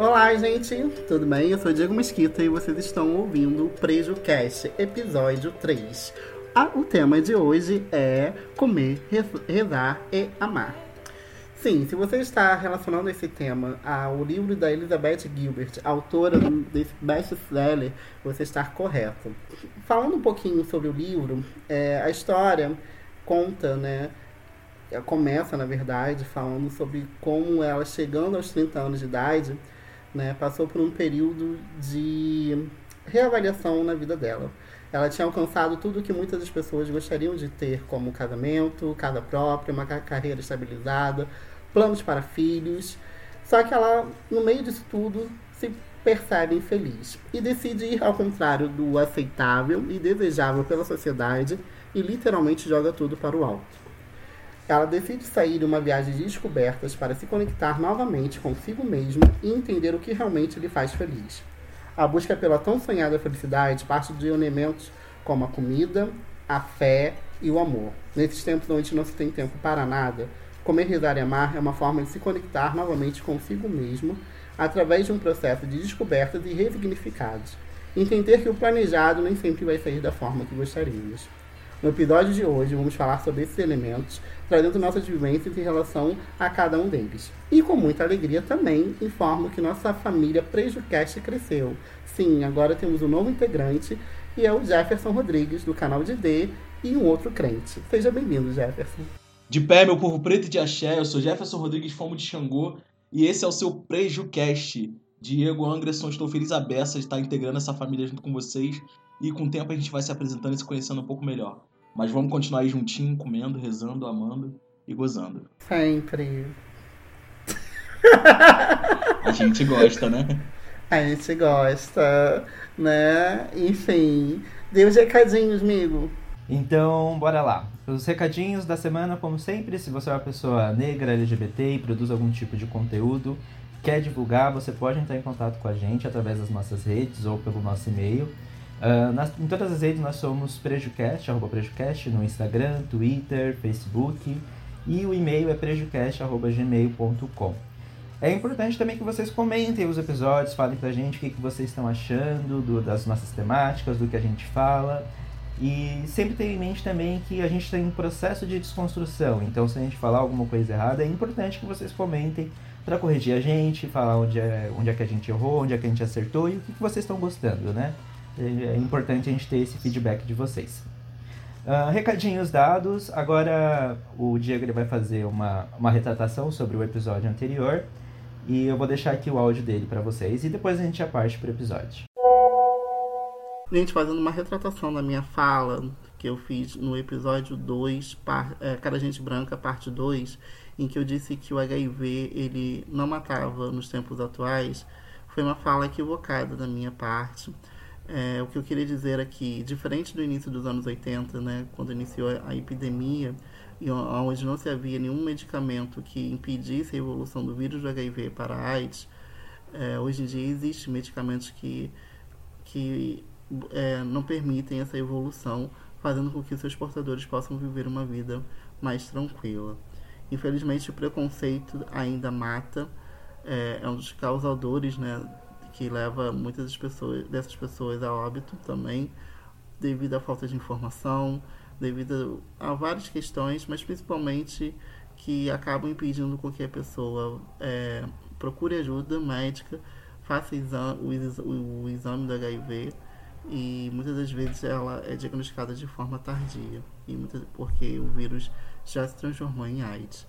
Olá, gente, tudo bem? Eu sou Diego Mesquita e vocês estão ouvindo o PrejuCast, episódio 3. Ah, o tema de hoje é comer, rezar e amar. Sim, se você está relacionando esse tema ao livro da Elizabeth Gilbert, autora desse best-seller, você está correto. Falando um pouquinho sobre o livro, é, a história conta, né, começa, na verdade, falando sobre como ela, chegando aos 30 anos de idade, né, passou por um período de reavaliação na vida dela. Ela tinha alcançado tudo que muitas das pessoas gostariam de ter, como casamento, casa própria, uma carreira estabilizada, planos para filhos. Só que ela, no meio disso tudo, se percebe infeliz e decide ir ao contrário do aceitável e desejável pela sociedade e literalmente joga tudo para o alto. Ela decide sair em uma viagem de descobertas para se conectar novamente consigo mesma e entender o que realmente lhe faz feliz. A busca pela tão sonhada felicidade parte de elementos como a comida, a fé e o amor. Nesses tempos onde não se tem tempo para nada, comer, rezar e amar é uma forma de se conectar novamente consigo mesmo através de um processo de descobertas e resignificados. Entender que o planejado nem sempre vai sair da forma que gostaríamos. No episódio de hoje, vamos falar sobre esses elementos, trazendo nossas vivências em relação a cada um deles. E com muita alegria também informo que nossa família PrejuCast cresceu. Sim, agora temos um novo integrante e é o Jefferson Rodrigues, do canal de D e um outro crente. Seja bem-vindo, Jefferson. De pé, meu povo preto de axé, eu sou Jefferson Rodrigues Fomo de Xangô e esse é o seu PrejuCast. Diego Anderson, estou feliz a beça de estar integrando essa família junto com vocês e com o tempo a gente vai se apresentando e se conhecendo um pouco melhor. Mas vamos continuar aí juntinho, comendo, rezando, amando e gozando. Sempre. A gente gosta, né? A gente gosta, né? Enfim. Dê os recadinhos, amigo. Então, bora lá. Os recadinhos da semana, como sempre, se você é uma pessoa negra, LGBT e produz algum tipo de conteúdo, quer divulgar, você pode entrar em contato com a gente através das nossas redes ou pelo nosso e-mail. Uh, nas, em todas as redes nós somos Prejucast, arroba no Instagram, Twitter, Facebook e o e-mail é prejucast.gmail.com. É importante também que vocês comentem os episódios, falem pra gente o que, que vocês estão achando do, das nossas temáticas, do que a gente fala. E sempre tenha em mente também que a gente tem um processo de desconstrução, então se a gente falar alguma coisa errada, é importante que vocês comentem para corrigir a gente, falar onde é, onde é que a gente errou, onde é que a gente acertou e o que, que vocês estão gostando, né? É importante a gente ter esse feedback de vocês. Uh, recadinhos dados, agora o Diego ele vai fazer uma, uma retratação sobre o episódio anterior e eu vou deixar aqui o áudio dele para vocês e depois a gente já parte para o episódio. Gente, fazendo uma retratação da minha fala que eu fiz no episódio 2, par, é, Cara Gente Branca, parte 2, em que eu disse que o HIV ele não matava nos tempos atuais, foi uma fala equivocada da minha parte. É, o que eu queria dizer aqui, diferente do início dos anos 80, né, quando iniciou a epidemia, e onde não se havia nenhum medicamento que impedisse a evolução do vírus do HIV para a AIDS, é, hoje em dia existem medicamentos que, que é, não permitem essa evolução, fazendo com que seus portadores possam viver uma vida mais tranquila. Infelizmente, o preconceito ainda mata, é, é um dos causadores né, que leva muitas pessoas, dessas pessoas a óbito também, devido à falta de informação, devido a várias questões, mas principalmente que acabam impedindo com que a pessoa é, procure ajuda médica, faça exame, o, o exame do HIV e muitas das vezes ela é diagnosticada de forma tardia e muitas, porque o vírus já se transformou em AIDS.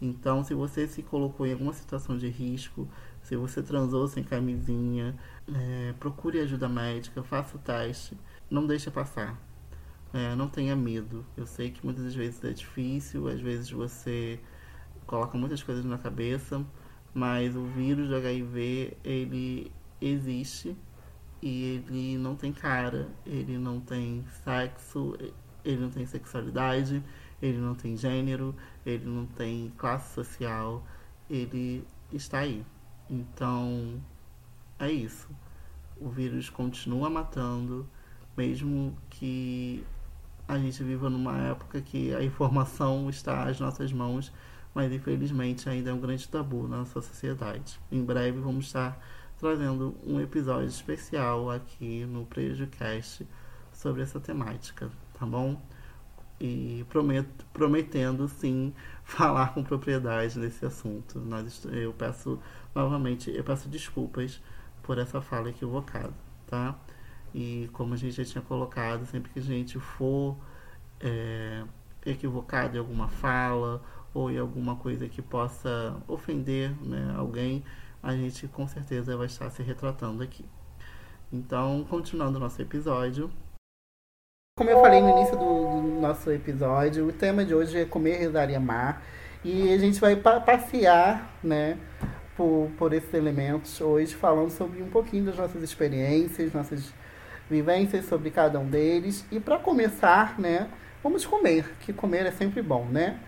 Então, se você se colocou em alguma situação de risco, se você transou sem camisinha, é, procure ajuda médica, faça o teste, não deixe passar. É, não tenha medo. Eu sei que muitas vezes é difícil, às vezes você coloca muitas coisas na cabeça, mas o vírus do HIV ele existe e ele não tem cara, ele não tem sexo, ele não tem sexualidade, ele não tem gênero, ele não tem classe social, ele está aí. Então, é isso. O vírus continua matando, mesmo que a gente viva numa época que a informação está às nossas mãos, mas infelizmente ainda é um grande tabu na nossa sociedade. Em breve vamos estar trazendo um episódio especial aqui no PrejuCast sobre essa temática, tá bom? E prometo, prometendo sim falar com propriedade nesse assunto. Nós, eu peço novamente, eu peço desculpas por essa fala equivocada, tá? E como a gente já tinha colocado, sempre que a gente for é, equivocado em alguma fala ou em alguma coisa que possa ofender né, alguém, a gente com certeza vai estar se retratando aqui. Então, continuando o nosso episódio. Como eu falei no início do, do nosso episódio, o tema de hoje é comer, rezar e amar. E a gente vai pa passear, né, por, por esses elementos hoje, falando sobre um pouquinho das nossas experiências, nossas vivências sobre cada um deles. E para começar, né, vamos comer, que comer é sempre bom, né?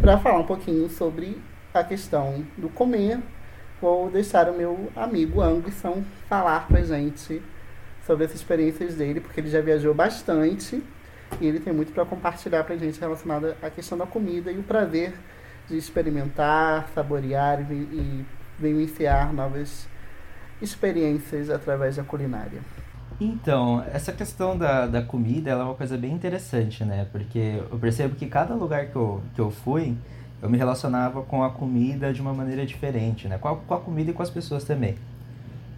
Para falar um pouquinho sobre a questão do comer, vou deixar o meu amigo Anderson falar pra gente sobre as experiências dele, porque ele já viajou bastante e ele tem muito para compartilhar pra gente relacionado à questão da comida e o prazer de experimentar, saborear e, e vivenciar novas experiências através da culinária. Então, essa questão da, da comida é uma coisa bem interessante, né? Porque eu percebo que cada lugar que eu, que eu fui, eu me relacionava com a comida de uma maneira diferente, né? Com a, com a comida e com as pessoas também.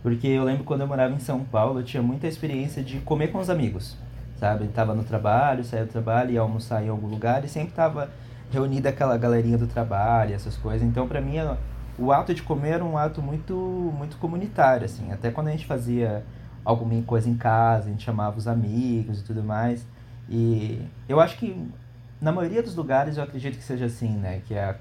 Porque eu lembro quando eu morava em São Paulo, eu tinha muita experiência de comer com os amigos, sabe? Tava no trabalho, saía do trabalho, ia almoçar em algum lugar e sempre tava reunida aquela galerinha do trabalho, essas coisas. Então, para mim, o ato de comer era um ato muito, muito comunitário, assim. Até quando a gente fazia alguma coisa em casa, a gente chamava os amigos e tudo mais. E eu acho que na maioria dos lugares eu acredito que seja assim, né? Que a,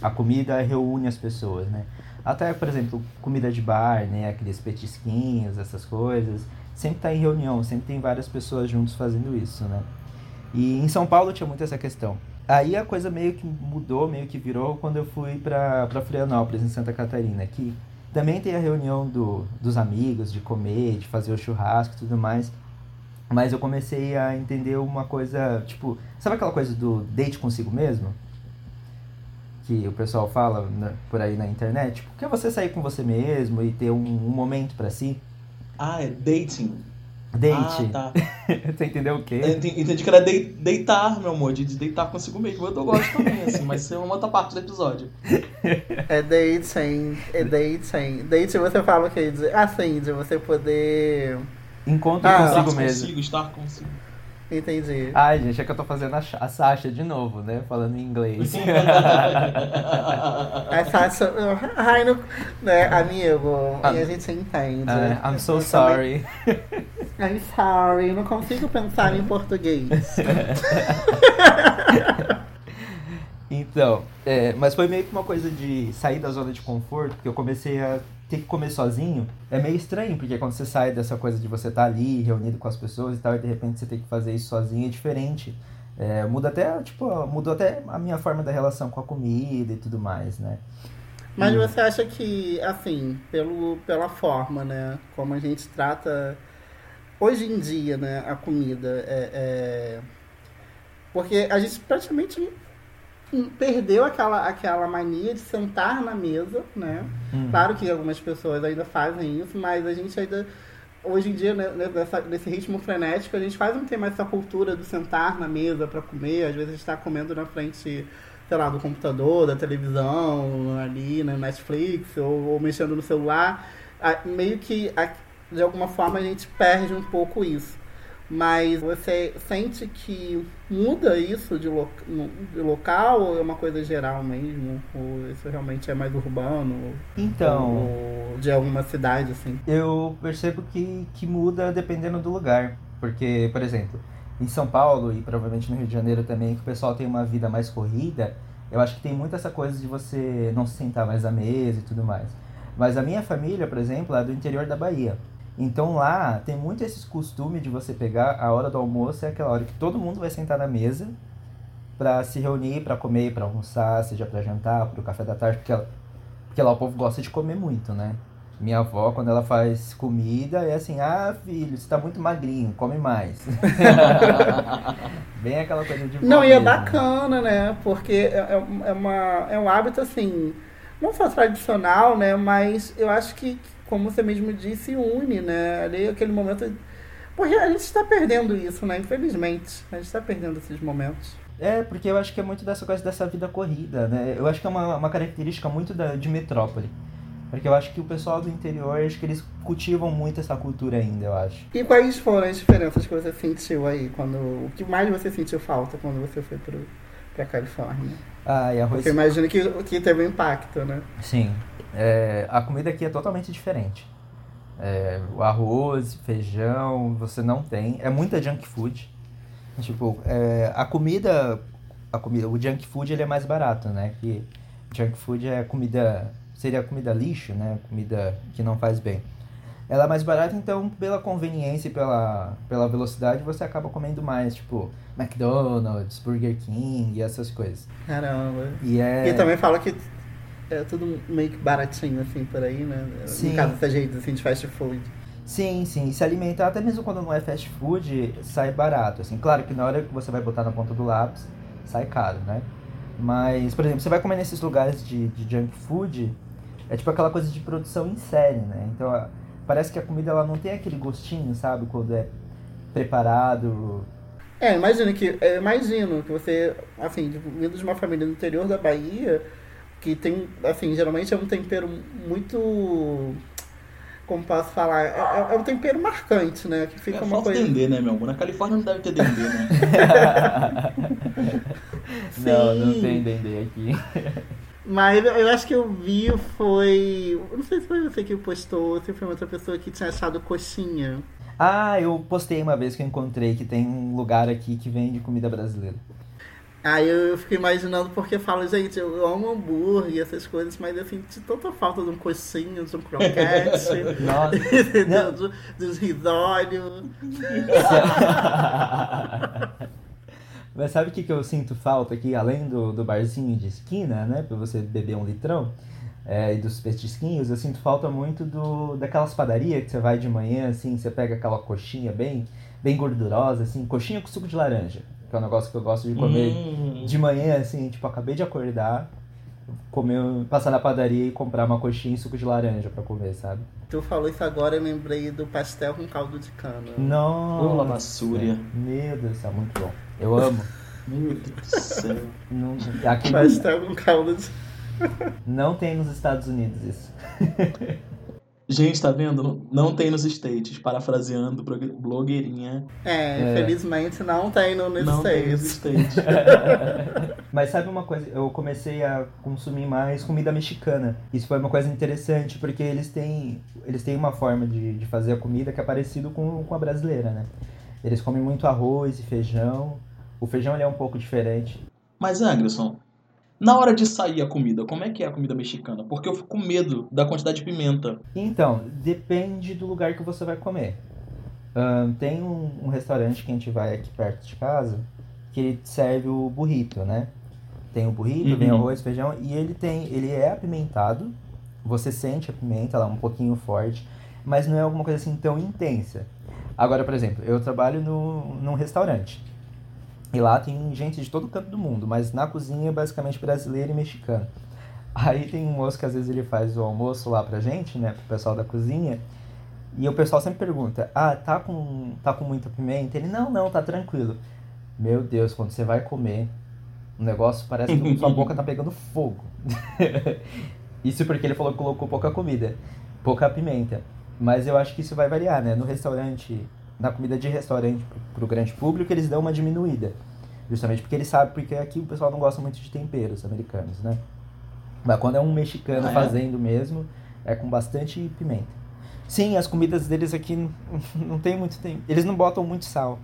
a comida reúne as pessoas, né? Até, por exemplo, comida de bar, né? Aqueles petisquinhos, essas coisas. Sempre está em reunião, sempre tem várias pessoas juntos fazendo isso, né? E em São Paulo tinha muito essa questão. Aí a coisa meio que mudou, meio que virou quando eu fui para Florianópolis, em Santa Catarina, que também tem a reunião do, dos amigos, de comer, de fazer o churrasco e tudo mais. Mas eu comecei a entender uma coisa, tipo, sabe aquela coisa do date consigo mesmo? Que o pessoal fala né, por aí na internet? Tipo, que é você sair com você mesmo e ter um, um momento para si. Ah, é dating. Date. Ah, tá. Você entendeu o quê? Eu entendi que era de, deitar, meu amor, de deitar consigo mesmo. Eu gosto também, assim, mas isso é uma outra parte do episódio. É dating, é dating. Date você fala o quê? Assim, de você poder. Encontro Ah, consigo estar mesmo. consigo, estar consigo. Entendi. Ai, gente, é que eu tô fazendo a, a Sasha de novo, né? Falando em inglês. É fácil. Ai, não, né, amigo? Ah. E a gente entende. Ah, I'm so sorry. I'm sorry, não consigo pensar em português. Então, é, mas foi meio que uma coisa de sair da zona de conforto, porque eu comecei a ter que comer sozinho. É meio estranho, porque quando você sai dessa coisa de você estar ali, reunido com as pessoas e tal, e de repente você tem que fazer isso sozinho, é diferente. É, muda até, tipo, mudou até a minha forma da relação com a comida e tudo mais, né? Mas E- você acha que, assim, pelo, pela forma, né? Como a gente trata hoje em dia, né? A comida. É, é- Porque a gente praticamente perdeu aquela, aquela mania de sentar na mesa, né? Hum. Claro que algumas pessoas ainda fazem isso, mas a gente ainda. Hoje em dia, né, nessa, nesse ritmo frenético, a gente quase não tem mais essa cultura do sentar na mesa para comer. Às vezes a gente está comendo na frente, sei lá, do computador, da televisão, ali na Netflix, ou, ou mexendo no celular. Ah, Meio que, ah, de alguma forma, a gente perde um pouco isso. Mas você sente que muda isso de, lo de local ou é uma coisa geral mesmo? Ou isso realmente é mais urbano? Então, Ou de alguma cidade, assim? eu percebo que, que muda dependendo do lugar. Porque, por exemplo, em São Paulo e provavelmente no Rio de Janeiro também, que o pessoal tem uma vida mais corrida, eu acho que tem muito essa coisa de você não se sentar mais à mesa e tudo mais. Mas a minha família, por exemplo, é do interior da Bahia. Então lá tem muito esses costumes de você pegar a hora do almoço, é aquela hora que todo mundo vai sentar na mesa para se reunir, para comer, para almoçar, seja para jantar, para o café da tarde, porque, ela- porque lá o povo gosta de comer muito, né? Minha avó, quando ela faz comida, é assim, ah, filho, você tá muito magrinho, come mais. Bem aquela coisa de Não, e é bacana, né? Porque é, é, é uma, é um hábito, assim, não só tradicional, né? Mas eu acho que, como você mesmo disse, une, né? Ali aquele momento. Porque a gente está perdendo isso, né? Infelizmente. A gente está perdendo esses momentos. É, porque eu acho que é muito dessa coisa dessa vida corrida, né? Eu acho que é uma, uma característica muito da, de metrópole. Porque eu acho que o pessoal do interior, acho que eles cultivam muito essa cultura ainda, eu acho. E quais foram as diferenças que você sentiu aí? quando O que mais você sentiu falta quando você foi pro, pra Califórnia? Ah, e arroz... Porque eu imagino que, que teve um impacto, né? Sim. É, a comida aqui é totalmente diferente. É, o arroz, feijão, você não tem. É muita junk food. Tipo, é, a comida, a comida, o junk food ele é mais barato, né? Que junk food é comida, seria comida lixo, né? Comida que não faz bem. Ela é mais barata, então pela conveniência e pela, pela velocidade você acaba comendo mais, tipo McDonald's, Burger King e essas coisas. Caramba. E é E também fala que é tudo meio que baratinho, assim, por aí, né? Sim. No caso dessas redes, assim, de fast food. Sim, sim. Se alimentar, até mesmo quando não é fast food, sai barato. Assim, claro que na hora que você vai botar na ponta do lápis, sai caro, né? Mas, por exemplo, você vai comer nesses lugares de, de junk food, é tipo aquela coisa de produção em série, né? Então, parece que a comida ela não tem aquele gostinho, sabe? Quando é preparado. É, imagino que, eu imagino que você, assim, vindo de uma família do interior da Bahia, que tem, assim, geralmente é um tempero muito, como posso falar, é, é- é um tempero marcante, né? Que fica é uma coisa... dendê, né, meu amor? Na Califórnia não deve ter dendê, né? não, não tem dendê aqui. Mas eu acho que eu vi foi. Não sei se foi você que postou, ou se foi outra pessoa que tinha achado coxinha. Ah, eu postei uma vez que eu encontrei que tem um lugar aqui que vende comida brasileira. Aí eu, eu fico imaginando porque falo, gente, eu, amo hambúrguer e essas coisas, mas eu senti tanta falta de um coxinho, de um croquete, Nossa. entendeu? De, de um risório. Mas sabe o que, que eu sinto falta aqui, além do, do barzinho de esquina, né? Pra você beber um litrão, é, e dos petisquinhos, eu sinto falta muito do daquelas padarias que você vai de manhã, assim, você pega aquela coxinha bem, bem gordurosa, assim, coxinha com suco de laranja, que é um negócio que eu gosto de comer Hum. de manhã, assim, tipo, acabei de acordar, comer, passar na padaria e comprar uma coxinha e suco de laranja pra comer, sabe? Tu falou isso agora, eu lembrei do pastel com caldo de cana. Nossa! Lavassúria. Meu Deus do céu, muito bom. Eu amo. Meu Deus do céu. Não, aqui Pastel com caldo de não tem nos Estados Unidos isso. Gente, tá vendo? Não, tem nos States. Parafraseando blog- blogueirinha. É, É. infelizmente não tem no nos Não tem nos States. States. Mas sabe uma coisa? Eu comecei a consumir mais comida mexicana. Isso foi uma coisa interessante, porque eles têm, eles têm uma forma de, de fazer a comida que é parecido com, com a brasileira, né? Eles comem muito arroz e feijão. O feijão ele é um pouco diferente. Mas, Anderson, na hora de sair a comida, como é que é a comida mexicana? Porque eu fico com medo da quantidade de pimenta. Então, depende do lugar que você vai comer. Ahn, tem um, um restaurante que a gente vai aqui perto de casa que ele serve o burrito, né? Tem o burrito, vem Uhum. arroz, feijão e ele tem, ele é apimentado. Você sente a pimenta, ela é um pouquinho forte, mas não é alguma coisa assim tão intensa. Agora, por exemplo, eu trabalho no, num restaurante. E lá tem gente de todo canto do mundo, mas na cozinha é basicamente brasileiro e mexicano. Aí tem um moço que às vezes ele faz o almoço lá pra gente, né, pro pessoal da cozinha. E o pessoal sempre pergunta: "Ah, tá com tá com muita pimenta?" Ele: "Não, não, tá tranquilo." Meu Deus, quando você vai comer, o negócio parece que sua boca tá pegando fogo. isso porque ele falou que colocou pouca comida, pouca pimenta. Mas eu acho que isso vai variar, né? No restaurante, na comida de restaurante pro, pro grande público, eles dão uma diminuída. Justamente porque eles sabem, porque aqui o pessoal não gosta muito de temperos americanos, né? Mas quando é um mexicano Ah, é? fazendo mesmo, é com bastante pimenta. Sim, as comidas deles aqui não, não tem muito tempo. Eles não botam muito sal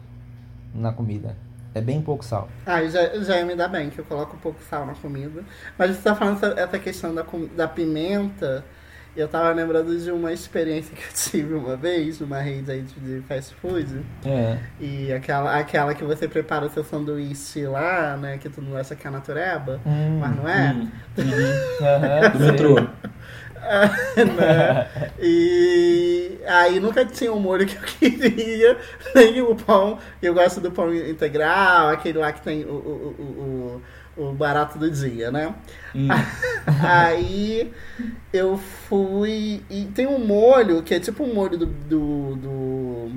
na comida. É bem pouco sal. Ah, já, já ia me dá bem, que eu coloco pouco sal na comida. Mas você tá falando essa, essa questão da, da pimenta. Eu tava lembrando de uma experiência que eu tive uma vez numa rede aí de fast food. É. E aquela, aquela que você prepara o seu sanduíche lá, né? Que tu não acha que é natureba, Hum, mas não é. Hum, uhum. Do metrô. né? E aí nunca tinha o molho que eu queria, nem o pão. Eu gosto do pão integral, aquele lá que tem o, o, o, o barato do dia, né? Hum. Aí eu fui. E tem um molho que é tipo um molho do. do, do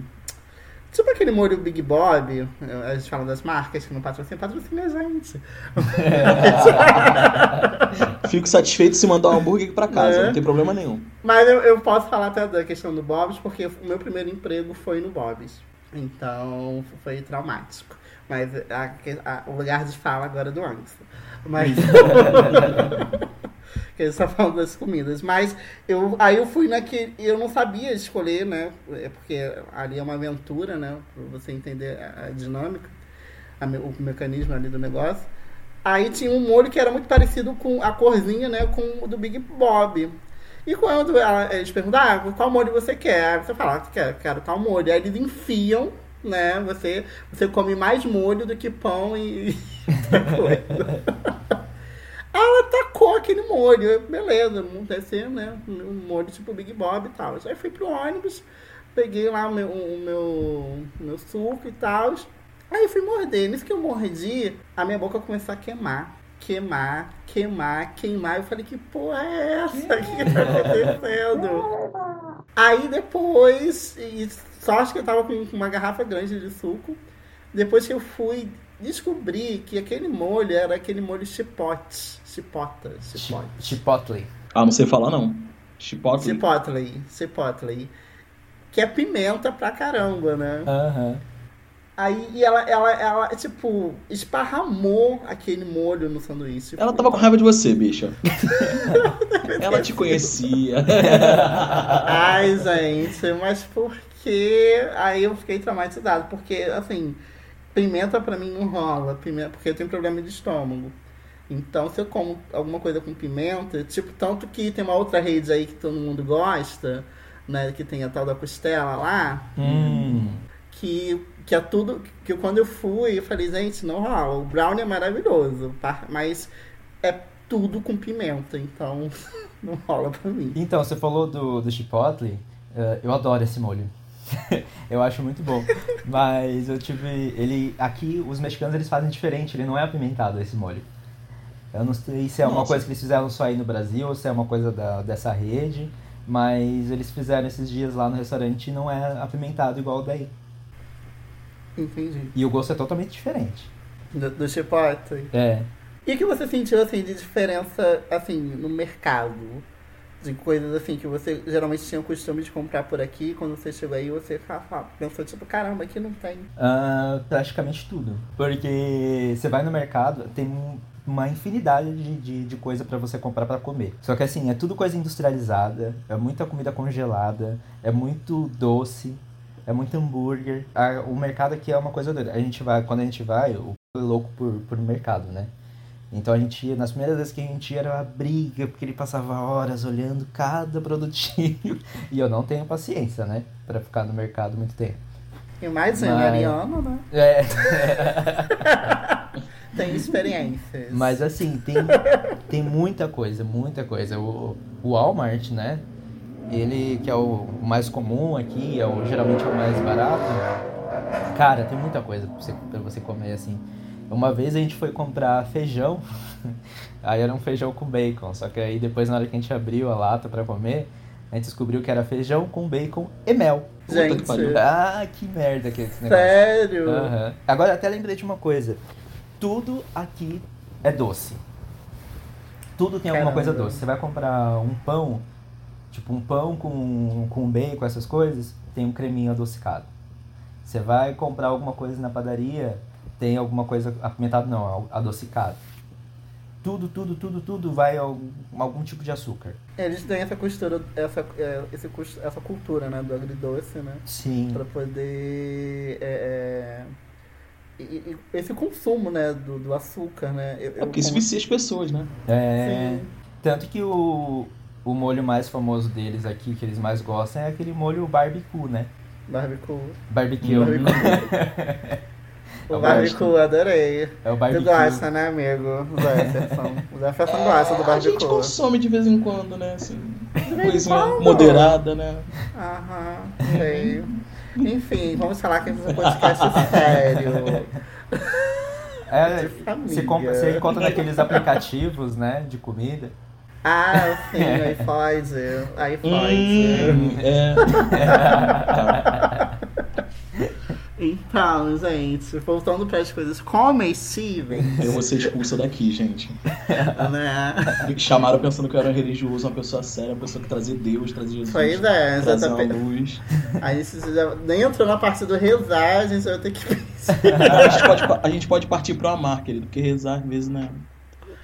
tipo aquele molho Big Bob. A gente fala das marcas que não patrocinam, patrocina a gente. Fico satisfeito se mandar um hambúrguer aqui pra casa, É. não tem problema nenhum. Mas eu, eu posso falar até da questão do Bob's, porque o meu primeiro emprego foi no Bob's. Então foi traumático. Mas a- a- o lugar de fala agora é do Anderson. Mas. que eles estão falando das comidas. Mas eu, aí eu fui naquele. Eu não sabia escolher, né? É Porque ali é uma aventura, né? Pra você entender a, a dinâmica, a o mecanismo ali do negócio. Aí tinha um molho que era muito parecido com a corzinha, né? Com o do Big Bob. E quando ela- eles perguntam, ah, qual molho você quer? Aí você fala, ah, quero, quero tal molho. Aí eles enfiam, né? Você, você come mais molho do que pão e, coisa. Ela tacou aquele molho, beleza, deve ser, né? Um molho tipo Big Bob e tal. Aí fui pro ônibus, peguei lá o meu, o meu, meu suco e tal. Aí fui morder. Nisso que eu mordi, a minha boca começou a queimar. Queimar, queimar, queimar. Eu falei, que porra é essa? O que tá acontecendo? Aí depois, e sorte que eu tava com uma garrafa grande de suco. Depois que eu fui descobrir que aquele molho era aquele molho chipote. Chipota, chipote. Chipotle. Ah, não sei falar não. Chipotle. Chipotle, chipotle. Que é pimenta pra caramba, né? Aham. Aí e ela, ela, ela, tipo, esparramou aquele molho no sanduíche. Ela tava com raiva de você, bicha. Ela te conhecia. Ai, gente, mas por que? Aí eu fiquei traumatizado, porque, assim, pimenta pra mim não rola, pimenta, porque eu tenho problema de estômago. Então, se eu como alguma coisa com pimenta, tipo, tanto que tem uma outra rede aí que todo mundo gosta, né, que tem a tal da costela lá, Hum. que, que é tudo, que quando eu fui, eu falei, gente, não rola, o brownie é maravilhoso, pa- mas é tudo com pimenta, então não rola pra mim. Então, você falou do, do Chipotle. eh, eu adoro esse molho. eu acho muito bom. Mas eu tive. Ele. Aqui, os mexicanos eles fazem diferente, ele não é apimentado esse molho. Eu não sei se é uma Nossa. coisa que eles fizeram só aí no Brasil ou se é uma coisa da, dessa rede. Mas eles fizeram esses dias lá no restaurante e não é apimentado igual daí. Entendi. E o gosto é totalmente diferente. Do, do chipotle. É. E o que você sentiu, assim, de diferença, assim, no mercado? De coisas, assim, que você geralmente tinha o costume de comprar por aqui, quando você chegou aí, você fa- fa- pensou, tipo, caramba, aqui não tem. Ah, praticamente tudo. Porque você vai no mercado, tem um- uma infinidade de, de, de coisa pra você comprar pra comer. Só que assim, é tudo coisa industrializada, é muita comida congelada, é muito doce, é muito hambúrguer. Ah, o mercado aqui é uma coisa doida. A gente vai, quando a gente vai, o é louco por, por mercado, né? Então a gente ia, nas primeiras vezes que a gente ia era uma briga, porque ele passava horas olhando cada produtinho. E eu não tenho paciência, né? Pra ficar no mercado muito tempo. E mais, Mas- Ariano, né? É. Tem experiências. Mas assim, tem, tem muita coisa, muita coisa. O, o Walmart, né? Ele, que é o mais comum aqui, é o, geralmente é o mais barato. Cara, tem muita coisa pra você, pra você comer, assim. Uma vez a gente foi comprar feijão, aí era um feijão com bacon. Só que aí depois, na hora que a gente abriu a lata pra comer, a gente descobriu que era feijão com bacon e mel. Puta que Gente, pariu. Ah, que merda que é esse negócio. sério? Aham. Agora até lembrei de uma coisa. Tudo aqui é doce. Tudo tem alguma Caramba. coisa doce. Você vai comprar um pão, tipo um pão com, com bacon, essas coisas, tem um creminho adocicado. Você vai comprar alguma coisa na padaria, tem alguma coisa apimentado não, adocicado. Tudo, tudo, tudo, tudo vai algum, algum tipo de açúcar. Eles têm essa costura, essa, é, esse, essa cultura, né, do agridoce, né? Sim. Pra poder. É, é, e- e- esse consumo, né, do, do açúcar, né? Eu, É porque isso vicia as pessoas, né? É, Sim. tanto que o, o molho mais famoso deles aqui, que eles mais gostam, é aquele molho barbecue, né? Barbecue. Barbecue. Barbecue. O o barbecue, adorei. É o Tu barbecue. gosta, né, amigo? O Jefferson. O Jefferson gosta do A gente barbecue. consome de vez em quando, né? Assim, Coisinha moderada, né? Aham, sei. Enfim, vamos falar que esse é um podcast sério. É, você, compra, você encontra naqueles aplicativos, né, de comida. Ah, sim, iPod. iPod. Hum, é. Então, gente, voltando para as coisas comestíveis, Eu vou ser expulsa daqui, gente. né? Me chamaram pensando que eu era religioso, uma pessoa séria, uma pessoa que trazia Deus, trazia Jesus. Pois é, trazia luz. A gente já nem entrou na parte do rezar, a gente vai ter que pensar. A gente pode, a gente pode partir pro amar, querido, porque rezar às vezes não é.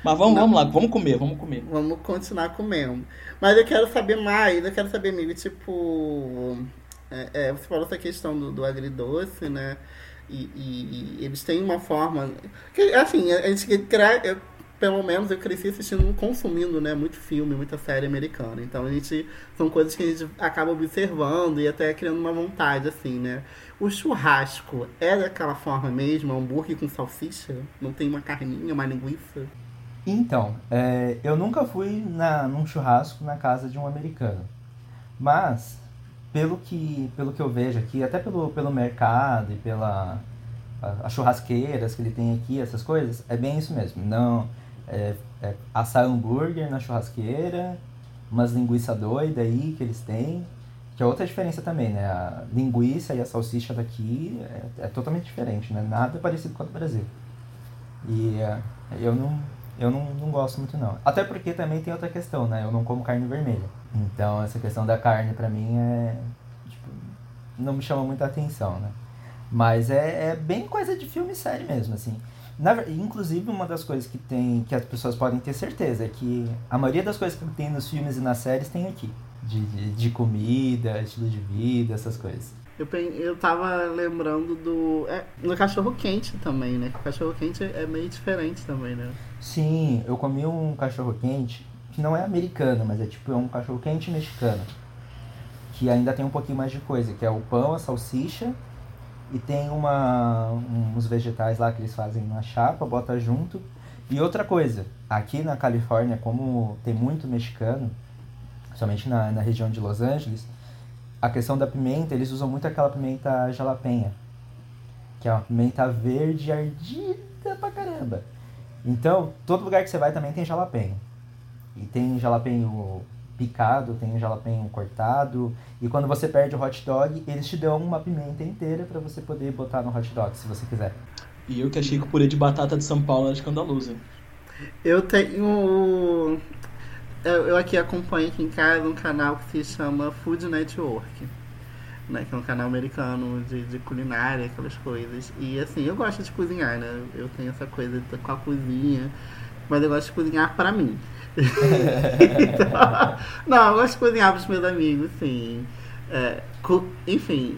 Mas vamos, vamos lá, vamos comer, vamos comer. Vamos continuar comendo. Mas eu quero saber mais, eu quero saber, amigo, tipo. é, é, você falou essa questão do, do agridoce, né? E, e- e eles têm uma forma. Que, assim, a gente cre- pelo menos eu cresci assistindo, consumindo, né? Muito filme, muita série americana. Então a gente. São coisas que a gente acaba observando e até criando uma vontade, assim, né? O churrasco é daquela forma mesmo, hambúrguer com salsicha? Não tem uma carninha, uma linguiça? Então, é, eu nunca fui na, num churrasco na casa de um americano. Mas, pelo que, pelo que eu vejo aqui, até pelo, pelo mercado e pela as churrasqueiras que ele tem aqui, essas coisas, é bem isso mesmo. Não é, é assar hambúrguer na churrasqueira, umas linguiça doida aí que eles têm. Que é outra diferença também, né? A linguiça e a salsicha daqui é, é totalmente diferente, né? Nada parecido com a do Brasil. E é, eu não, eu não, não gosto muito não. Até porque também tem outra questão, né? Eu não como carne vermelha. Então essa questão da carne pra mim é. Tipo, não me chama muita atenção, né? Mas é, é bem coisa de filme e série mesmo, assim. Na, inclusive, uma das coisas que tem que as pessoas podem ter certeza é que a maioria das coisas que tem nos filmes e nas séries tem aqui. De, de, de comida, estilo de vida, essas coisas. Eu, eu tava lembrando do. É, no cachorro quente também, né? Cachorro quente é meio diferente também, né? Sim, eu comi um cachorro quente que não é americano, mas é tipo é um cachorro quente mexicano. Que ainda tem um pouquinho mais de coisa, que é o pão, a salsicha e tem uma uns vegetais lá que eles fazem na chapa, bota junto. E outra coisa, aqui na Califórnia, como tem muito mexicano, somente na, na região de Los Angeles, a questão da pimenta, eles usam muito aquela pimenta jalapeña, que é uma pimenta verde ardida pra caramba. Então, todo lugar que você vai também tem jalapeño. E tem jalapeño picado, tem jalapeño cortado. E quando você perde o hot dog, eles te dão uma pimenta inteira pra você poder botar no hot dog, se você quiser. E eu que achei que o purê de batata de São Paulo era escandaloso. Eu tenho. Eu, eu aqui acompanho aqui em casa um canal que se chama Food Network. Né, que é um canal americano de, de culinária, aquelas coisas. E assim, eu gosto de cozinhar, né? Eu tenho essa coisa de- com a cozinha, mas eu gosto de cozinhar pra mim. Então, não, eu gosto de cozinhar pros meus amigos, sim. É, enfim.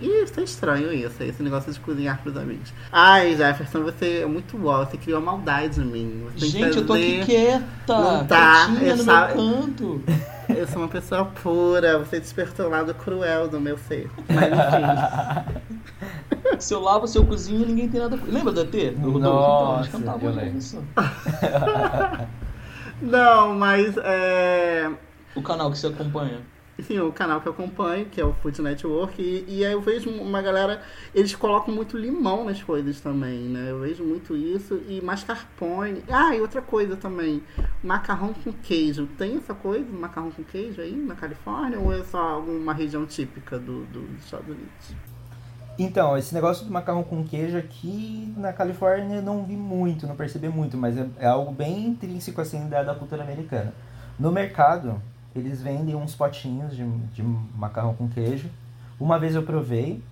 Ih, isso é estranho isso, esse negócio de cozinhar pros amigos. Ai, Jefferson, você é muito bom, você criou maldade em mim. Você tem que Gente, eu tô aqui quieta, Não tá, quietinha eu no meu canto. Eu sou uma pessoa pura, você despertou o lado cruel do meu ser. Mas enfim. Se eu lavo, se eu cozinho, ninguém tem nada. Lembra do ET? Do Rodolfo? Nossa, então, eu lembro. isso. Não, mas é. O canal que você acompanha. Enfim, o canal que eu acompanho, que é o Food Network, e, e aí eu vejo uma galera, eles colocam muito limão nas coisas também, né? Eu vejo muito isso, e mascarpone. Ah, e outra coisa também, macarrão com queijo. Tem essa coisa, macarrão com queijo aí na Califórnia, ou é só alguma região típica do, do- dos Estados Unidos? Então, esse negócio do macarrão com queijo aqui na Califórnia eu não vi muito, não percebi muito, mas é, é algo bem intrínseco assim da, da cultura americana. No mercado, eles vendem uns potinhos de, de macarrão com queijo. Uma vez eu provei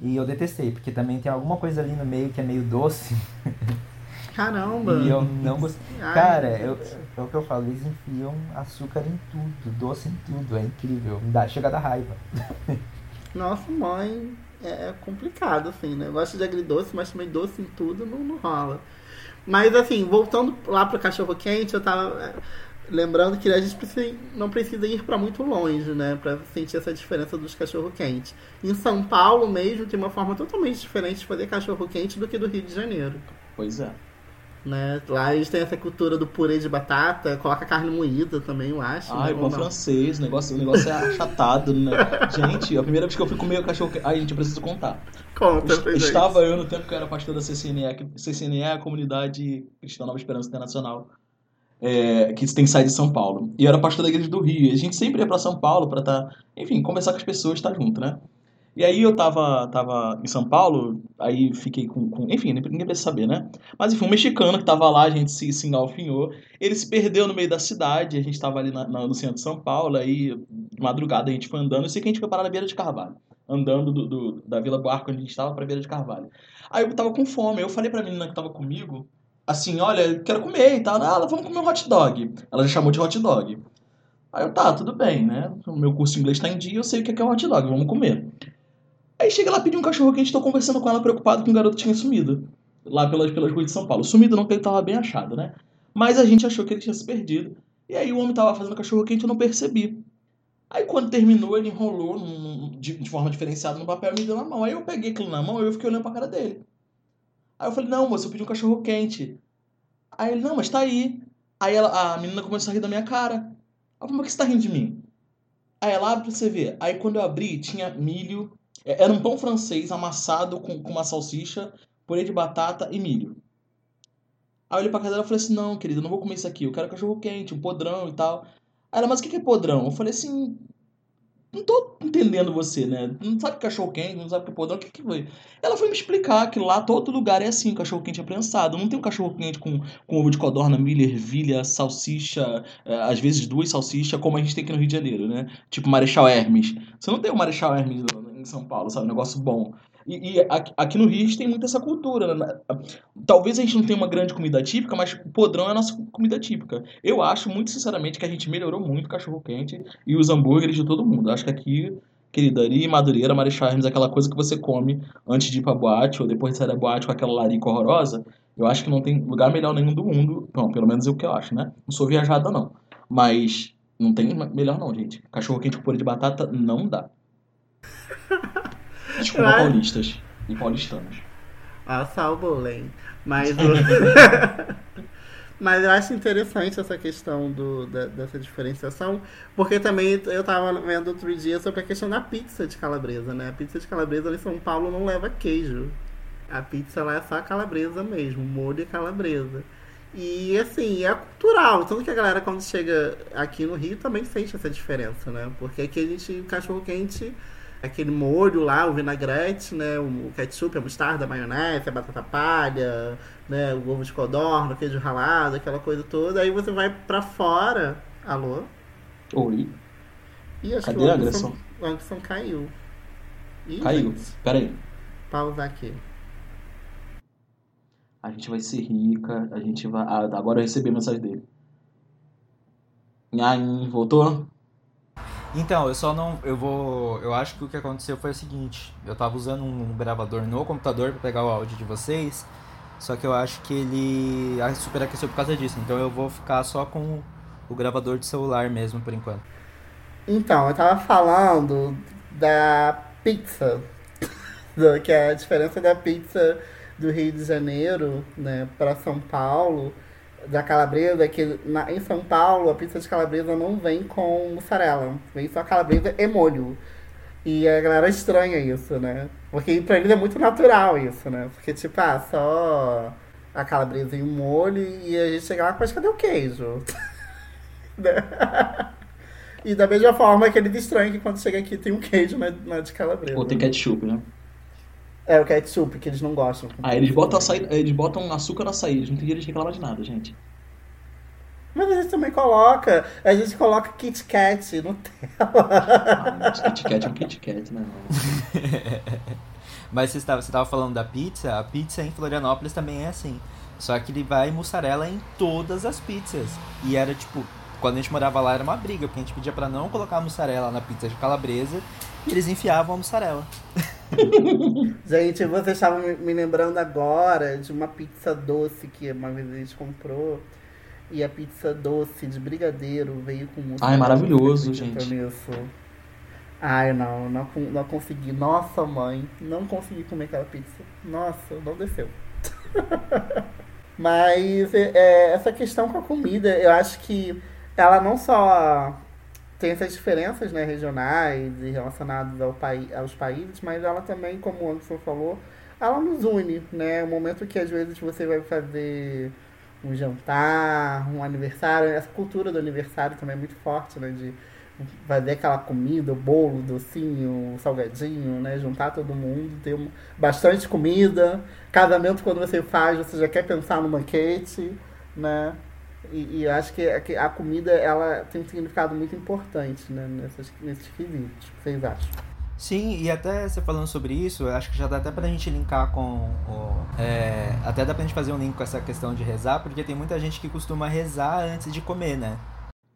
e eu detestei, porque também tem alguma coisa ali no meio que é meio doce Caramba! e eu não gostei. Cara, eu, é o que eu falo, eles enfiam açúcar em tudo, doce em tudo, é incrível, dá, chega da raiva. Nossa, mãe, é é complicado, assim, né? Eu gosto de agridoce, mas também doce em tudo não, não rola. Mas, assim, voltando lá pro cachorro quente, eu tava lembrando que a gente precisa- não precisa ir para muito longe, né? Pra sentir essa diferença dos cachorro quentes. Em São Paulo mesmo tem uma forma totalmente diferente de fazer cachorro quente do que do Rio de Janeiro. Pois é. Né? Lá eles têm essa cultura do purê de batata, coloca carne moída também, eu acho. Né? Ou não? francês, o negócio, o negócio é achatado, né? Gente, a primeira vez que eu fui comer o cachorro. Ai, gente, eu preciso contar. Conta pra gente. Estava eu no tempo que eu era pastor da CCNE, que CCNE é a comunidade Cristã Nova Esperança Internacional, é, que tem sede de São Paulo. E eu era pastor da igreja do Rio. E a gente sempre ia para São Paulo para estar, enfim, conversar com as pessoas, estar junto, né? E aí eu tava, tava em São Paulo, aí fiquei com, com- Enfim, ninguém precisa saber, né? Mas enfim, um mexicano que tava lá, a gente se, se engalfinhou. Ele se perdeu no meio da cidade, a gente tava ali na- na- no centro de São Paulo, aí de madrugada a gente foi andando. Eu sei que a gente foi parar na beira de Carvalho. Andando do, do- da Vila Buarque, onde a gente tava, pra beira de Carvalho. Aí eu tava com fome, eu falei pra menina que tava comigo, assim, olha, quero comer e tal. Ela, vamos comer um hot dog. Ela já chamou de hot dog. Aí eu, tá, tudo bem, né? O meu curso de inglês tá em dia, eu sei o que é que é hot dog, vamos comer. Aí chega lá, pediu um cachorro quente, tô conversando com ela, preocupado que um garoto tinha sumido. Lá pelas, pelas ruas de São Paulo. Sumido não, porque ele tava bem achado, né? Mas a gente achou que ele tinha se perdido. E aí o homem tava fazendo cachorro quente eu não percebi. Aí quando terminou, ele enrolou num- de, de forma diferenciada no papel e me deu na mão. Aí eu peguei aquilo na mão e eu fiquei olhando pra cara dele. Aí eu falei, não, moço, eu pedi um cachorro quente. Aí ele, não, mas tá aí. Aí ela- a menina começou a rir da minha cara. Eu falei, mas que você tá rindo de mim? Aí ela abre pra você ver. Aí quando eu abri, tinha milho. é, Era um pão francês amassado com, com uma salsicha, purê de batata e milho. Aí eu olhei pra casa dela e falei assim, não, querida, eu não vou comer isso aqui. Eu quero cachorro quente, um podrão e tal. Aí ela, mas o que é podrão? Eu falei assim, não tô entendendo você, né? Não sabe cachorro quente, não sabe o que é o que foi? Ela foi me explicar que lá todo lugar é assim, cachorro quente é prensado. Não tem um cachorro quente com, com ovo de codorna, milho, ervilha, salsicha, é, às vezes duas salsichas, como a gente tem aqui no Rio de Janeiro, né? Tipo Marechal Hermes. Você não tem o Marechal Hermes em São Paulo, sabe? Um negócio bom. E, e aqui, no Rio a gente tem muito essa cultura, né? Talvez a gente não tenha uma grande comida típica, mas o podrão é a nossa comida típica. Eu acho, muito sinceramente, que a gente melhorou muito o cachorro-quente e os hambúrgueres de todo mundo. Acho que aqui, querida, ali, Madureira, Marechal Hermes, aquela coisa que você come antes de ir pra boate ou depois de sair da boate com aquela larica horrorosa. Eu acho que não tem lugar melhor nenhum do mundo. Bom, pelo menos é o que eu acho, né? Não sou viajada, não. Mas não tem melhor não, gente. Cachorro-quente com purê de batata não dá. Desculpa, Ai. paulistas e paulistanos. Ah, salbolem. Mas, o- mas eu acho interessante essa questão do, da- dessa diferenciação, porque também eu tava vendo outro dia sobre a questão da pizza de calabresa, né? A pizza de calabresa em São Paulo não leva queijo. A pizza lá é só calabresa mesmo, molho e calabresa. E assim, é cultural. Tanto que a galera, quando chega aqui no Rio, também sente essa diferença, né? Porque aqui a gente, o cachorro quente, aquele molho lá, o vinagrete, né? O ketchup, a mostarda, a maionese, a batata palha, né? O ovo de codorna, o queijo ralado, aquela coisa toda. Aí você vai pra fora. Alô? Oi, Ih, acho Cadê que o Anderson, agressão? o Anderson caiu. Ih, caiu. Pera aí. Pausar aqui. A gente vai ser rica, a gente vai. Ah, agora eu recebi a mensagem dele. Nhaim, voltou? Então, eu só não. Eu vou. Eu acho que o que aconteceu foi o seguinte: eu tava usando um gravador no computador pra pegar o áudio de vocês, só que eu acho que ele superaqueceu por causa disso. Então eu vou ficar só com o gravador de celular mesmo por enquanto. Então, eu tava falando da pizza. Que é a diferença da pizza do Rio de Janeiro, né, para São Paulo, da calabresa, que na, em São Paulo a pizza de calabresa não vem com mussarela, vem só calabresa e molho. E a galera estranha isso, né? Porque pra eles é muito natural isso, né? Porque, tipo, ah, só a calabresa e o molho, e a gente chega lá, mas cadê o queijo? E da mesma forma que eles estranham que quando chega aqui tem um queijo na, na de calabresa. Ou tem ketchup, né? É, o ketchup, que eles não gostam. Ah, eles botam, açaí, eles botam açúcar no açaí, eles não tem direito de reclamar de nada, gente. Mas a gente também coloca. A gente coloca Kit Kat no Ah, mas Kit Kat é um Kit Kat, né? Mas você estava, você estava falando da pizza, a pizza em Florianópolis também é assim. Só que ele vai mussarela em todas as pizzas. E era tipo, quando a gente morava lá era uma briga, porque a gente pedia pra não colocar mussarela na pizza de calabresa eles enfiavam a mussarela. Gente, vocês estavam me- me lembrando agora de uma pizza doce que uma vez a gente comprou. E a pizza doce de brigadeiro veio com mussarela. Ai, maravilhoso, gente. Nisso? Ai, não, não, não consegui. Nossa, mãe, não consegui comer aquela pizza. Nossa, não desceu. Mas é, essa questão com a comida, eu acho que ela não só tem essas diferenças né, regionais e relacionadas ao pai, aos países, mas ela também, como o Anderson falou, ela nos une, né? O momento que às vezes você vai fazer um jantar, um aniversário, essa cultura do aniversário também é muito forte, né? De fazer aquela comida, o bolo, o docinho, o salgadinho, né? Juntar todo mundo, ter bastante comida. Casamento, quando você faz, você já quer pensar no banquete, né? E, e acho que a, a, comida, ela tem um significado muito importante, né? Nessas, nesses quesitos. O que vocês acham? Sim, e até você falando sobre isso, acho que já dá até pra gente linkar com o. É, até dá pra gente fazer um link com essa questão de rezar, porque tem muita gente que costuma rezar antes de comer, né?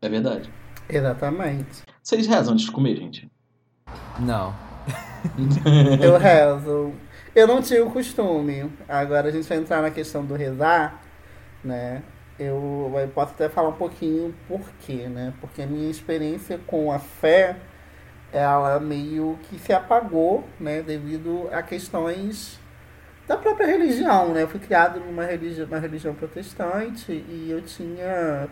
É verdade. Exatamente. Vocês rezam antes de comer, gente? Não. eu rezo. Eu não tinha o costume. Agora a gente vai entrar na questão do rezar, né? Eu, eu posso até falar um pouquinho por quê, né? Porque a minha experiência com a fé, ela meio que se apagou, né? Devido a questões da própria religião, né? Eu fui criado numa religião, uma religião protestante e eu tinha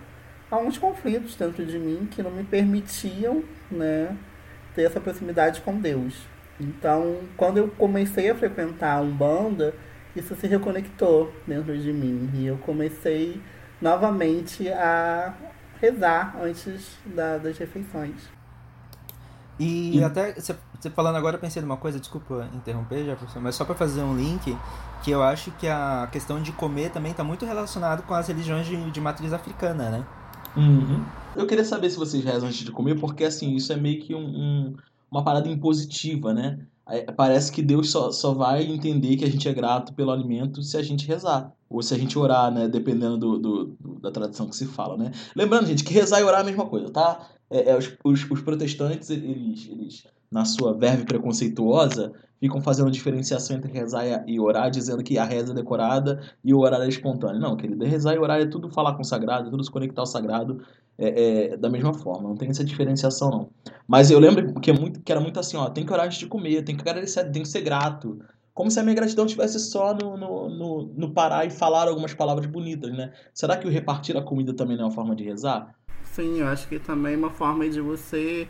alguns conflitos dentro de mim que não me permitiam, né, ter essa proximidade com Deus. Então, quando eu comecei a frequentar a Umbanda, isso se reconectou dentro de mim e eu comecei novamente a rezar antes da, das refeições. E, e até você falando agora, eu pensei numa coisa, desculpa interromper, Jefferson, mas só para fazer um link, que eu acho que a questão de comer também está muito relacionado com as religiões de, de matriz africana, né? Uhum. Eu queria saber se vocês rezam antes de comer, porque assim, isso é meio que um, um, uma parada impositiva, né? Parece que Deus só, só vai entender que a gente é grato pelo alimento se a gente rezar. Ou se a gente orar, né? Dependendo do, do, da tradição que se fala, né? Lembrando, gente, que rezar e orar é a mesma coisa, tá? É, é os, os, os, protestantes, eles, eles, na sua verve preconceituosa, ficam fazendo diferenciação entre rezar e orar, dizendo que a reza é decorada e o orar é espontâneo. Não, querido, rezar e orar é tudo falar com o sagrado, é tudo se conectar ao sagrado é, é, da mesma forma, não tem essa diferenciação não. Mas eu lembro que, é muito, que era muito assim, ó, tem que orar antes de comer, tem que agradecer, tem que ser grato. Como se a minha gratidão estivesse só no, no, no, no parar e falar algumas palavras bonitas, né? Será que o repartir a comida também não é uma forma de rezar? Sim, eu acho que também é uma forma de você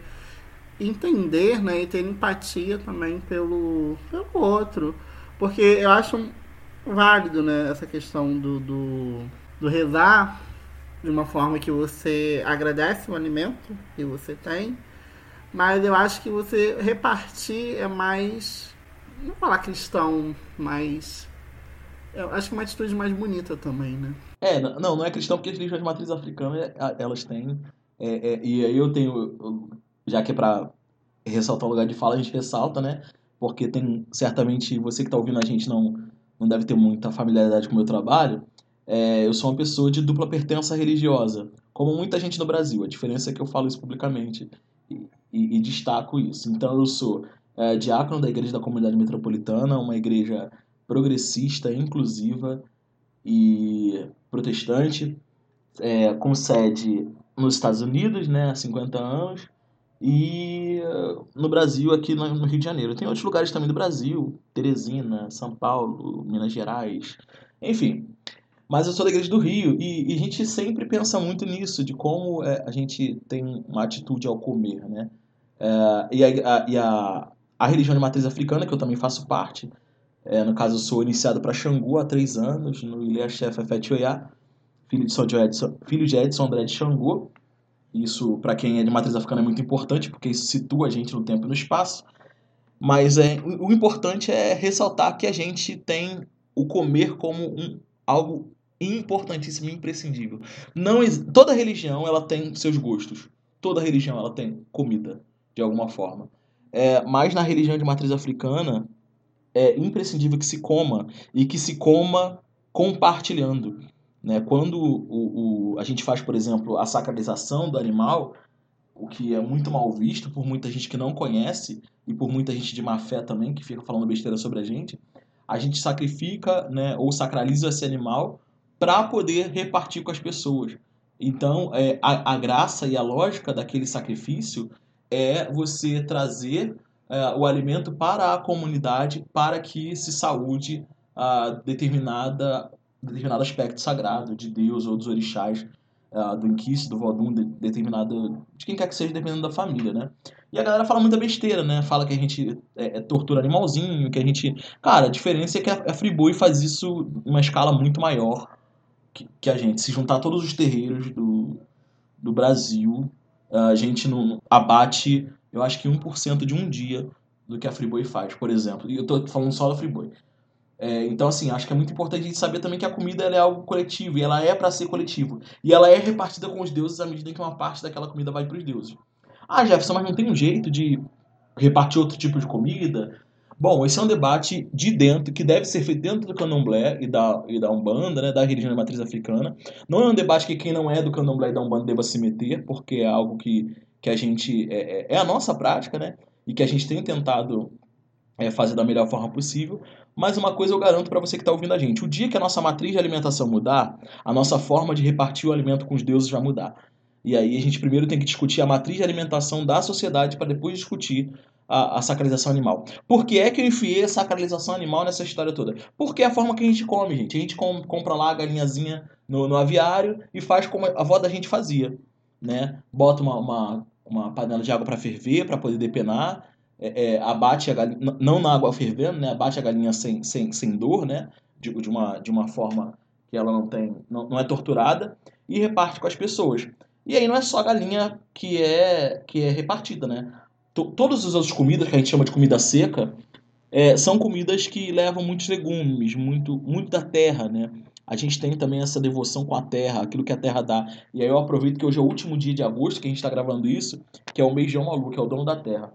entender né, e ter empatia também pelo, pelo outro. Porque eu acho válido né, essa questão do, do, do rezar de uma forma que você agradece o alimento que você tem, mas eu acho que você repartir é mais, não falar cristão, mas eu acho que é uma atitude mais bonita também, né? É, não, não é cristão porque as religiões de matriz africana elas têm, é, é, e aí eu tenho já que é para ressaltar o lugar de fala, a gente ressalta, né? Porque tem, certamente, você que está ouvindo a gente não, não deve ter muita familiaridade com o meu trabalho. É, eu sou uma pessoa de dupla pertença religiosa, como muita gente no Brasil. A diferença é que eu falo isso publicamente e, e, e destaco isso. Então, eu sou é, diácono da Igreja da Comunidade Metropolitana, uma igreja progressista, inclusiva e protestante, é, com sede nos Estados Unidos, né, há 50 anos, e no Brasil, aqui no Rio de Janeiro. Tem outros lugares também do Brasil, Teresina, São Paulo, Minas Gerais, enfim. Mas eu sou da Igreja do Rio e, e a gente sempre pensa muito nisso, de como é, a gente tem uma atitude ao comer, né? É, e a, a, e a, a religião de matriz africana, que eu também faço parte, é, no caso eu sou iniciado para Xangu há três anos, no Ilha Chef Efet Oiá, filho de, Edson, filho de Edson André de Xangu, isso, para quem é de matriz africana, é muito importante, porque isso situa a gente no tempo e no espaço. Mas é, o importante é ressaltar que a gente tem o comer como um, algo importantíssimo e imprescindível. Não, toda religião ela tem seus gostos. Toda religião ela tem comida, de alguma forma. É, mas na religião de matriz africana, é imprescindível que se coma e que se coma compartilhando. Né? Quando o, o, a gente faz, por exemplo, a sacralização do animal, o que é muito mal visto por muita gente que não conhece e por muita gente de má fé também, que fica falando besteira sobre a gente, a gente sacrifica né, ou sacraliza esse animal para poder repartir com as pessoas. Então, é, a, a, graça e a lógica daquele sacrifício é você trazer é, o alimento para a comunidade para que se saúde a determinada determinado aspecto sagrado de Deus ou dos orixás, uh, do Inquice, do Vodun, de, determinado, de quem quer que seja, dependendo da família, né? E a galera fala muita besteira, né? Fala que a gente é, é tortura animalzinho, que a gente... Cara, a diferença é que a, a Friboi faz isso em uma escala muito maior que, que a gente. Se juntar todos os terreiros do, do Brasil, a gente não abate, eu acho que 1% de um dia do que a Friboi faz, por exemplo. E eu tô falando só da Friboi. É, então, assim, acho que é muito importante a gente saber também que a comida é algo coletivo, e ela é para ser coletivo. E ela é repartida com os deuses à medida que uma parte daquela comida vai para os deuses. Ah, Jefferson, mas não tem um jeito de repartir outro tipo de comida? Bom, esse é um debate de dentro, que deve ser feito dentro do candomblé e da, e da Umbanda, né, da religião de matriz africana. Não é um debate que quem não é do candomblé e da Umbanda deva se meter, porque é algo que, que a gente. É, é, é a nossa prática, né? E que a gente tem tentado é, fazer da melhor forma possível. Mas uma coisa eu garanto para você que está ouvindo a gente: o dia que a nossa matriz de alimentação mudar, a nossa forma de repartir o alimento com os deuses vai mudar. E aí a gente primeiro tem que discutir a matriz de alimentação da sociedade para depois discutir a, a, sacralização animal. Por que é que eu enfiei a sacralização animal nessa história toda? Porque é a forma que a gente come, gente. A gente com, compra lá a galinhazinha no, no, aviário e faz como a avó da gente fazia. Né? Bota uma, uma, uma panela de água para ferver, para poder depenar, é, é, abate a galinha, não na água fervendo, né? abate a galinha sem, sem, sem dor, né? de, de, uma, de uma forma que ela não, tem, não, não é torturada, e reparte com as pessoas. E aí não é só a galinha que é, que é repartida, né? todas as outras comidas que a gente chama de comida seca é, são comidas que levam muitos legumes, muito, muito da terra, né? A gente tem também essa devoção com a terra, aquilo que a terra dá. E aí eu aproveito que hoje é o último dia de agosto que a gente está gravando isso, que é o mês de Omalu, que é o dono da terra.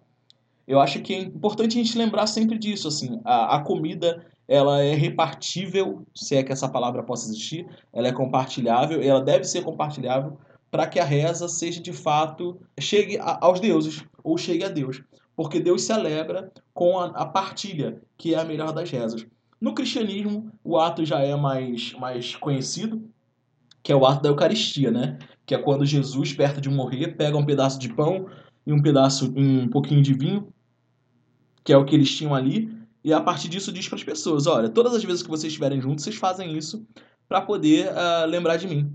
Eu acho que é importante a gente lembrar sempre disso, assim, a, a comida ela é repartível, se é que essa palavra possa existir, ela é compartilhável, ela deve ser compartilhável para que a reza seja de fato chegue aos deuses ou chegue a Deus, porque Deus se alegra com a, a partilha, que é a melhor das rezas. No cristianismo, o ato já é mais, mais conhecido, que é o ato da Eucaristia, né? Que é quando Jesus, perto de morrer, pega um pedaço de pão e um pedaço, um pouquinho de vinho, que é o que eles tinham ali, e a partir disso diz para as pessoas: olha, todas as vezes que vocês estiverem juntos, vocês fazem isso para poder uh, lembrar de mim.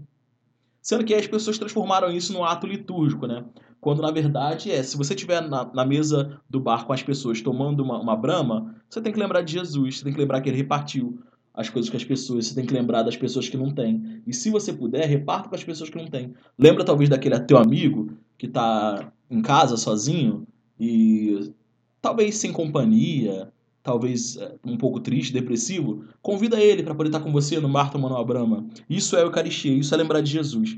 Sendo que as pessoas transformaram isso num ato litúrgico, né? Quando na verdade é, se você estiver na, na, mesa do bar com as pessoas tomando uma, uma brama, você tem que lembrar de Jesus, você tem que lembrar que ele repartiu as coisas com as pessoas, você tem que lembrar das pessoas que não têm. E se você puder, reparta com as pessoas que não têm. Lembra talvez daquele teu amigo que está em casa sozinho e talvez sem companhia, talvez é, um pouco triste, depressivo, convida ele para poder estar com você no Marta Manuel Brahma. Isso é Eucaristia, isso é lembrar de Jesus.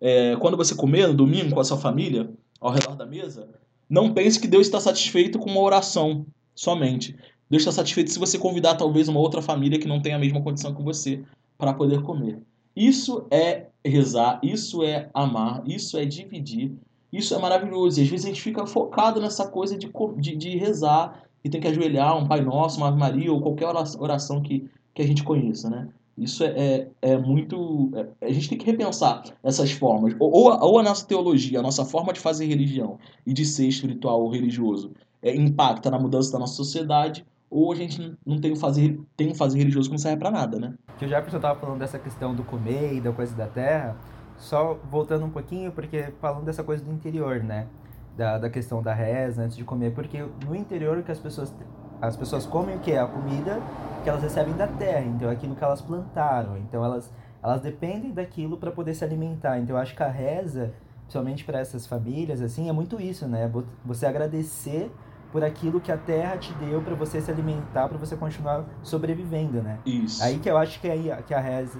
É, quando você comer no domingo com a sua família, ao redor da mesa, não pense que Deus está satisfeito com uma oração somente. Deus está satisfeito se você convidar talvez uma outra família que não tem a mesma condição que você para poder comer. Isso é rezar, isso é amar, isso é dividir, isso é maravilhoso. E às vezes a gente fica focado nessa coisa de, de, de rezar e tem que ajoelhar um Pai Nosso, uma Ave Maria ou qualquer oração que, que a gente conheça, né? Isso é, é, é muito. É, a gente tem que repensar essas formas. Ou, ou, a, ou, a, nossa teologia, a nossa forma de fazer religião e de ser espiritual ou religioso é, impacta na mudança da nossa sociedade, ou a gente não tem um fazer, tem um fazer religioso que não serve para nada, né? Que o Jefferson estava falando dessa questão do comer e da coisa da terra, só voltando um pouquinho, porque falando dessa coisa do interior, né? da, da questão da reza antes de comer, porque no interior que as pessoas as pessoas comem o que? A comida que elas recebem da terra, então é aquilo que elas plantaram. Então elas, elas dependem daquilo para poder se alimentar. Então eu acho que a reza, principalmente para essas famílias, assim, é muito isso, né? Você agradecer por aquilo que a terra te deu para você se alimentar, para você continuar sobrevivendo, né? Isso. Aí que eu acho que, aí, que a reza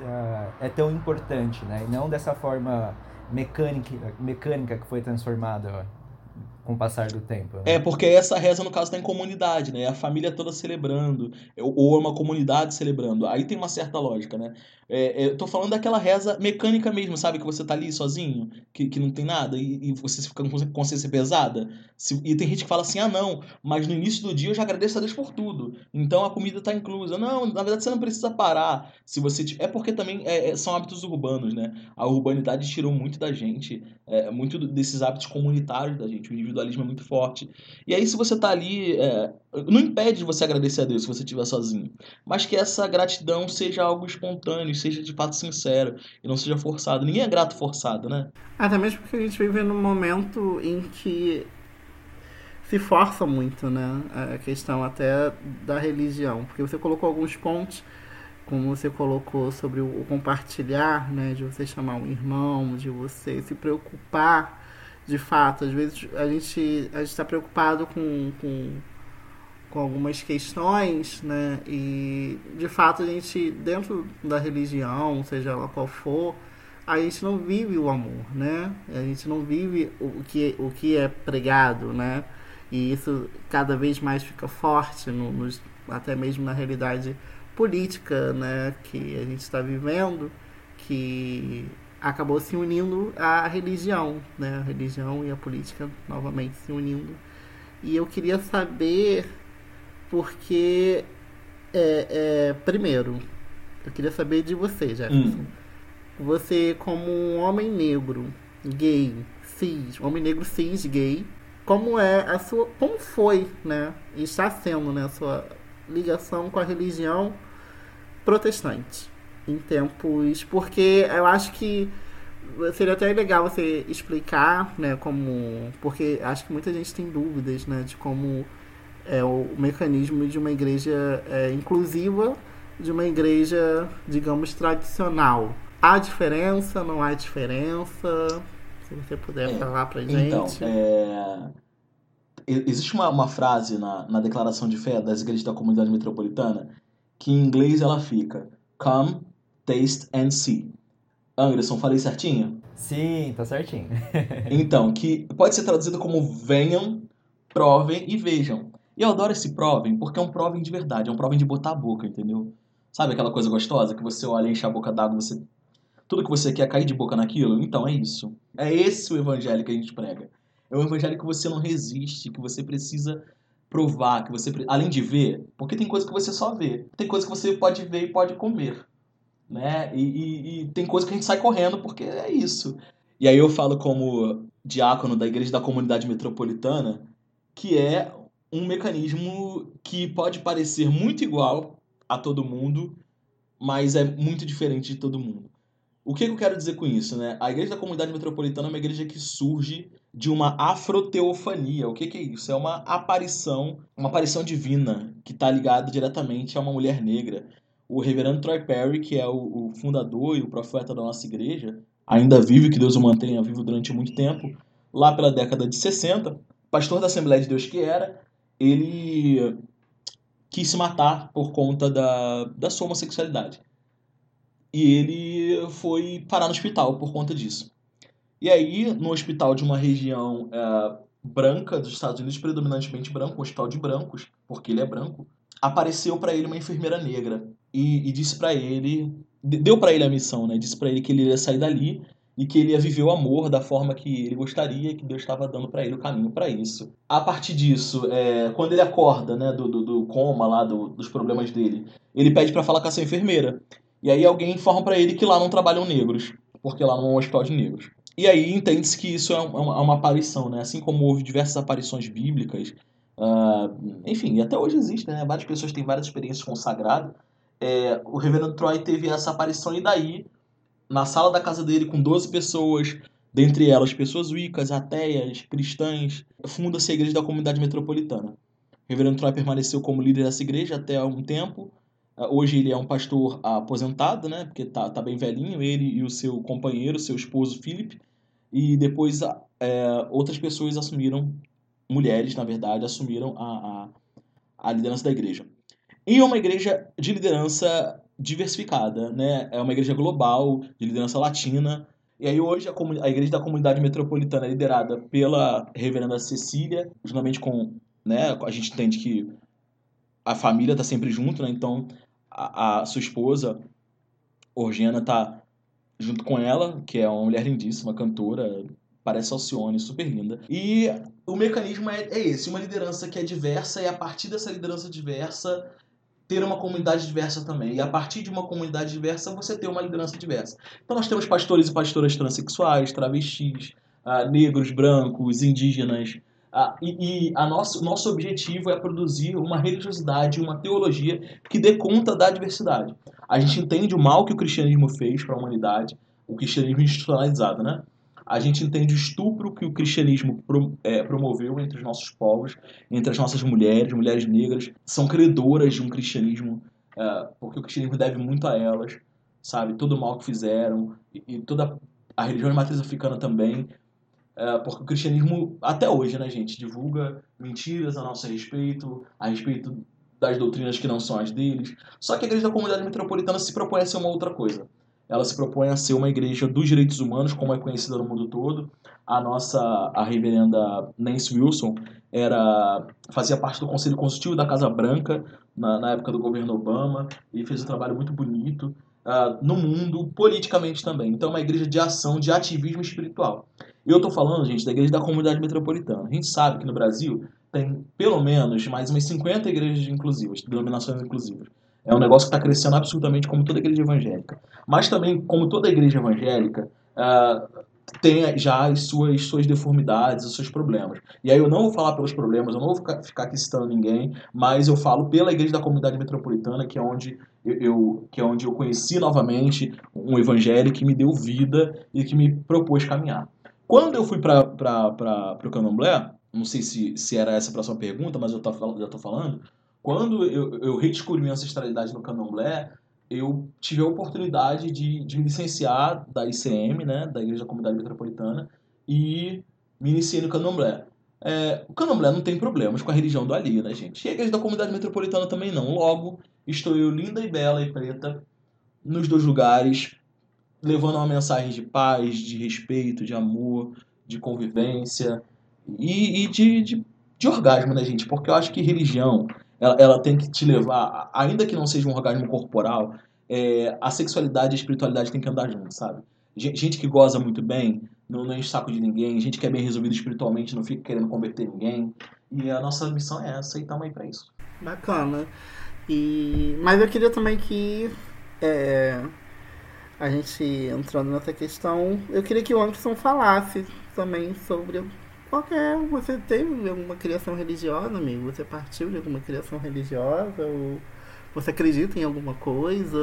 é tão importante, né? E não dessa forma mecânica, mecânica que foi transformada com o passar do tempo. Né? É, porque essa reza, no caso, está em comunidade, né? A família toda celebrando, ou uma comunidade celebrando. Aí tem uma certa lógica, né? É, é, tô falando daquela reza mecânica mesmo, sabe? Que você tá ali sozinho, que, que não tem nada, e, e você fica com consciência pesada. Se, e tem gente que fala assim, ah, não, mas no início do dia eu já agradeço a Deus por tudo. Então a comida tá inclusa. Não, na verdade você não precisa parar. Se você É porque também é, é, são hábitos urbanos, né? A urbanidade tirou muito da gente, é, muito desses hábitos comunitários da gente. O individualismo é muito forte. E aí, se você tá ali, é, não impede de você agradecer a Deus se você estiver sozinho, mas que essa gratidão seja algo espontâneo, seja de fato sincero e não seja forçado. Ninguém é grato forçado, né? Até mesmo porque a gente vive num momento em que se força muito, né? A questão até da religião, porque você colocou alguns pontos como você colocou sobre o compartilhar, né, de você chamar um irmão, de você se preocupar, de fato, às vezes a gente a está preocupado com, com, com algumas questões, né, e de fato a gente, dentro da religião, seja ela qual for, a gente não vive o amor, né, a gente não vive o que, o que é pregado, né, e isso cada vez mais fica forte, no, até mesmo na realidade política né, que a gente está vivendo, que acabou se unindo à religião, né, a religião e a política novamente se unindo. E eu queria saber porque, é, é, primeiro, eu queria saber de você, Jefferson. Hum. Você, como um homem negro, gay, cis, homem negro cis, gay, como é a sua, como foi, né, e está sendo, né, a sua ligação com a religião protestante em tempos. Porque eu acho que seria até legal você explicar, né, como. Porque acho que muita gente tem dúvidas, né, de como é o mecanismo de uma igreja é, inclusiva, de uma igreja, digamos, tradicional. Há diferença? Não há diferença? Se você puder é, falar pra gente. Então, é... existe uma, uma frase na, na declaração de fé das igrejas da comunidade metropolitana que em inglês ela fica Come, Taste and See. Anderson, falei certinho? Sim, tá certinho. então, que pode ser traduzido como venham, provem e vejam. E eu adoro esse provem porque é um provem de verdade, é um provem de botar a boca, entendeu? Sabe aquela coisa gostosa que você olha, enche a boca d'água, você tudo que você quer cair de boca naquilo? Então é isso. É esse o evangelho que a gente prega. É um evangelho que você não resiste, que você precisa provar, que você além de ver, porque tem coisa que você só vê, tem coisa que você pode ver e pode comer, né? E, e, e tem coisa que a gente sai correndo porque é isso. E aí eu falo como diácono da igreja da comunidade metropolitana, que é um mecanismo que pode parecer muito igual a todo mundo, mas é muito diferente de todo mundo. O que eu quero dizer com isso, né? A igreja da comunidade metropolitana é uma igreja que surge de uma afroteofania. O que, que é isso? É uma aparição, uma aparição divina que está ligada diretamente a uma mulher negra. O reverendo Troy Perry, que é o, o fundador e o profeta da nossa igreja, ainda vive, que Deus o mantenha vivo durante muito tempo, lá pela década de 60, pastor da Assembleia de Deus que era, ele quis se matar por conta da, da sua homossexualidade. E ele foi parar no hospital por conta disso. E aí, no hospital de uma região é, branca dos Estados Unidos, predominantemente branco, um hospital de brancos, porque ele é branco, apareceu para ele uma enfermeira negra e, e disse para ele, deu para ele a missão, né? Disse para ele que ele ia sair dali e que ele ia viver o amor da forma que ele gostaria, que Deus estava dando para ele o caminho para isso. A partir disso, é, quando ele acorda, né, do, do, do coma lá, do, dos problemas dele, ele pede para falar com essa enfermeira. E aí alguém informa para ele que lá não trabalham negros, porque lá não é um hospital de negros. E aí entende-se que isso é uma, é uma, aparição, né? Assim como houve diversas aparições bíblicas, uh, enfim, até hoje existe, né? Várias pessoas têm várias experiências com o sagrado. É, o reverendo Troy teve essa aparição e daí, na sala da casa dele, com 12 pessoas, dentre elas pessoas wicas, ateias, cristãs, funda-se a igreja da comunidade metropolitana. O reverendo Troy permaneceu como líder dessa igreja até algum tempo, ah, hoje ele é um pastor aposentado, né? Porque tá, tá bem velhinho, ele e o seu companheiro, seu esposo Philip. E depois é, outras pessoas assumiram, mulheres, na verdade, assumiram a, a, a liderança da igreja. E uma igreja de liderança diversificada, né? É uma igreja global, de liderança latina. E aí hoje a, a igreja da comunidade metropolitana é liderada pela reverenda Cecília, juntamente com, né, a gente entende que a família tá sempre junto, né? Então a, a sua esposa, Orgena, tá junto com ela, que é uma mulher lindíssima, cantora, parece Alcione, super linda. E o mecanismo é, é esse, uma liderança que é diversa e a partir dessa liderança diversa ter uma comunidade diversa também. E a partir de uma comunidade diversa, você ter uma liderança diversa. Então nós temos pastores e pastoras transexuais, travestis, uh, negros, brancos, indígenas, Ah, e, e a nosso, nosso objetivo é produzir uma religiosidade, uma teologia que dê conta da diversidade. A gente entende o mal que o cristianismo fez para a humanidade, o cristianismo institucionalizado, né? A gente entende o estupro que o cristianismo é, promoveu entre os nossos povos, entre as nossas mulheres, mulheres negras, são credoras de um cristianismo, é, porque o cristianismo deve muito a elas, sabe? Todo o mal que fizeram, e, e toda a religião de matriz africana também, é, porque o cristianismo, até hoje, né, gente, divulga mentiras a nosso respeito, a respeito das doutrinas que não são as deles. Só que a igreja da comunidade metropolitana se propõe a ser uma outra coisa. Ela se propõe a ser uma igreja dos direitos humanos, como é conhecida no mundo todo. A nossa, a reverenda Nancy Wilson, era fazia parte do Conselho Consultivo da Casa Branca na, na época do governo Obama e fez um trabalho muito bonito uh, no mundo, politicamente também. Então é uma igreja de ação, de ativismo espiritual. Eu estou falando, gente, da igreja da comunidade metropolitana. A gente sabe que no Brasil tem pelo menos mais umas 50 igrejas inclusivas, denominações inclusivas. É um negócio que está crescendo absolutamente como toda igreja evangélica. Mas também, como toda igreja evangélica, uh, tem já as suas, suas deformidades, os seus problemas. E aí eu não vou falar pelos problemas, eu não vou ficar, ficar aqui citando ninguém, mas eu falo pela igreja da comunidade metropolitana, que é onde eu, eu, que é onde eu conheci novamente um evangelho que me deu vida e que me propôs caminhar. Quando eu fui para o Candomblé, não sei se, se era essa a próxima pergunta, mas eu tô, já estou falando. Quando eu, eu redescobri minha ancestralidade no Candomblé, eu tive a oportunidade de, de me licenciar da ICM, né, da Igreja da Comunidade Metropolitana, e me iniciei no Candomblé. É, o Candomblé não tem problemas com a religião do Ali, né, gente? E a Igreja da Comunidade Metropolitana também não. Logo, estou eu linda e bela e preta nos dois lugares, levando uma mensagem de paz, de respeito, de amor, de convivência e, e de, de, de, orgasmo, né, gente? Porque eu acho que religião, ela, ela tem que te levar, ainda que não seja um orgasmo corporal, é, a sexualidade e a espiritualidade tem que andar junto, sabe? Gente que goza muito bem, não, não enche saco de ninguém, gente que é bem resolvido espiritualmente, não fica querendo converter ninguém. E a nossa missão é essa e estamos aí para isso. Bacana. E... Mas eu queria também que é, a gente entrando nessa questão, eu queria que o Anderson falasse também sobre qualquer. Você teve alguma criação religiosa, amigo? Você partiu de alguma criação religiosa? Ou você acredita em alguma coisa?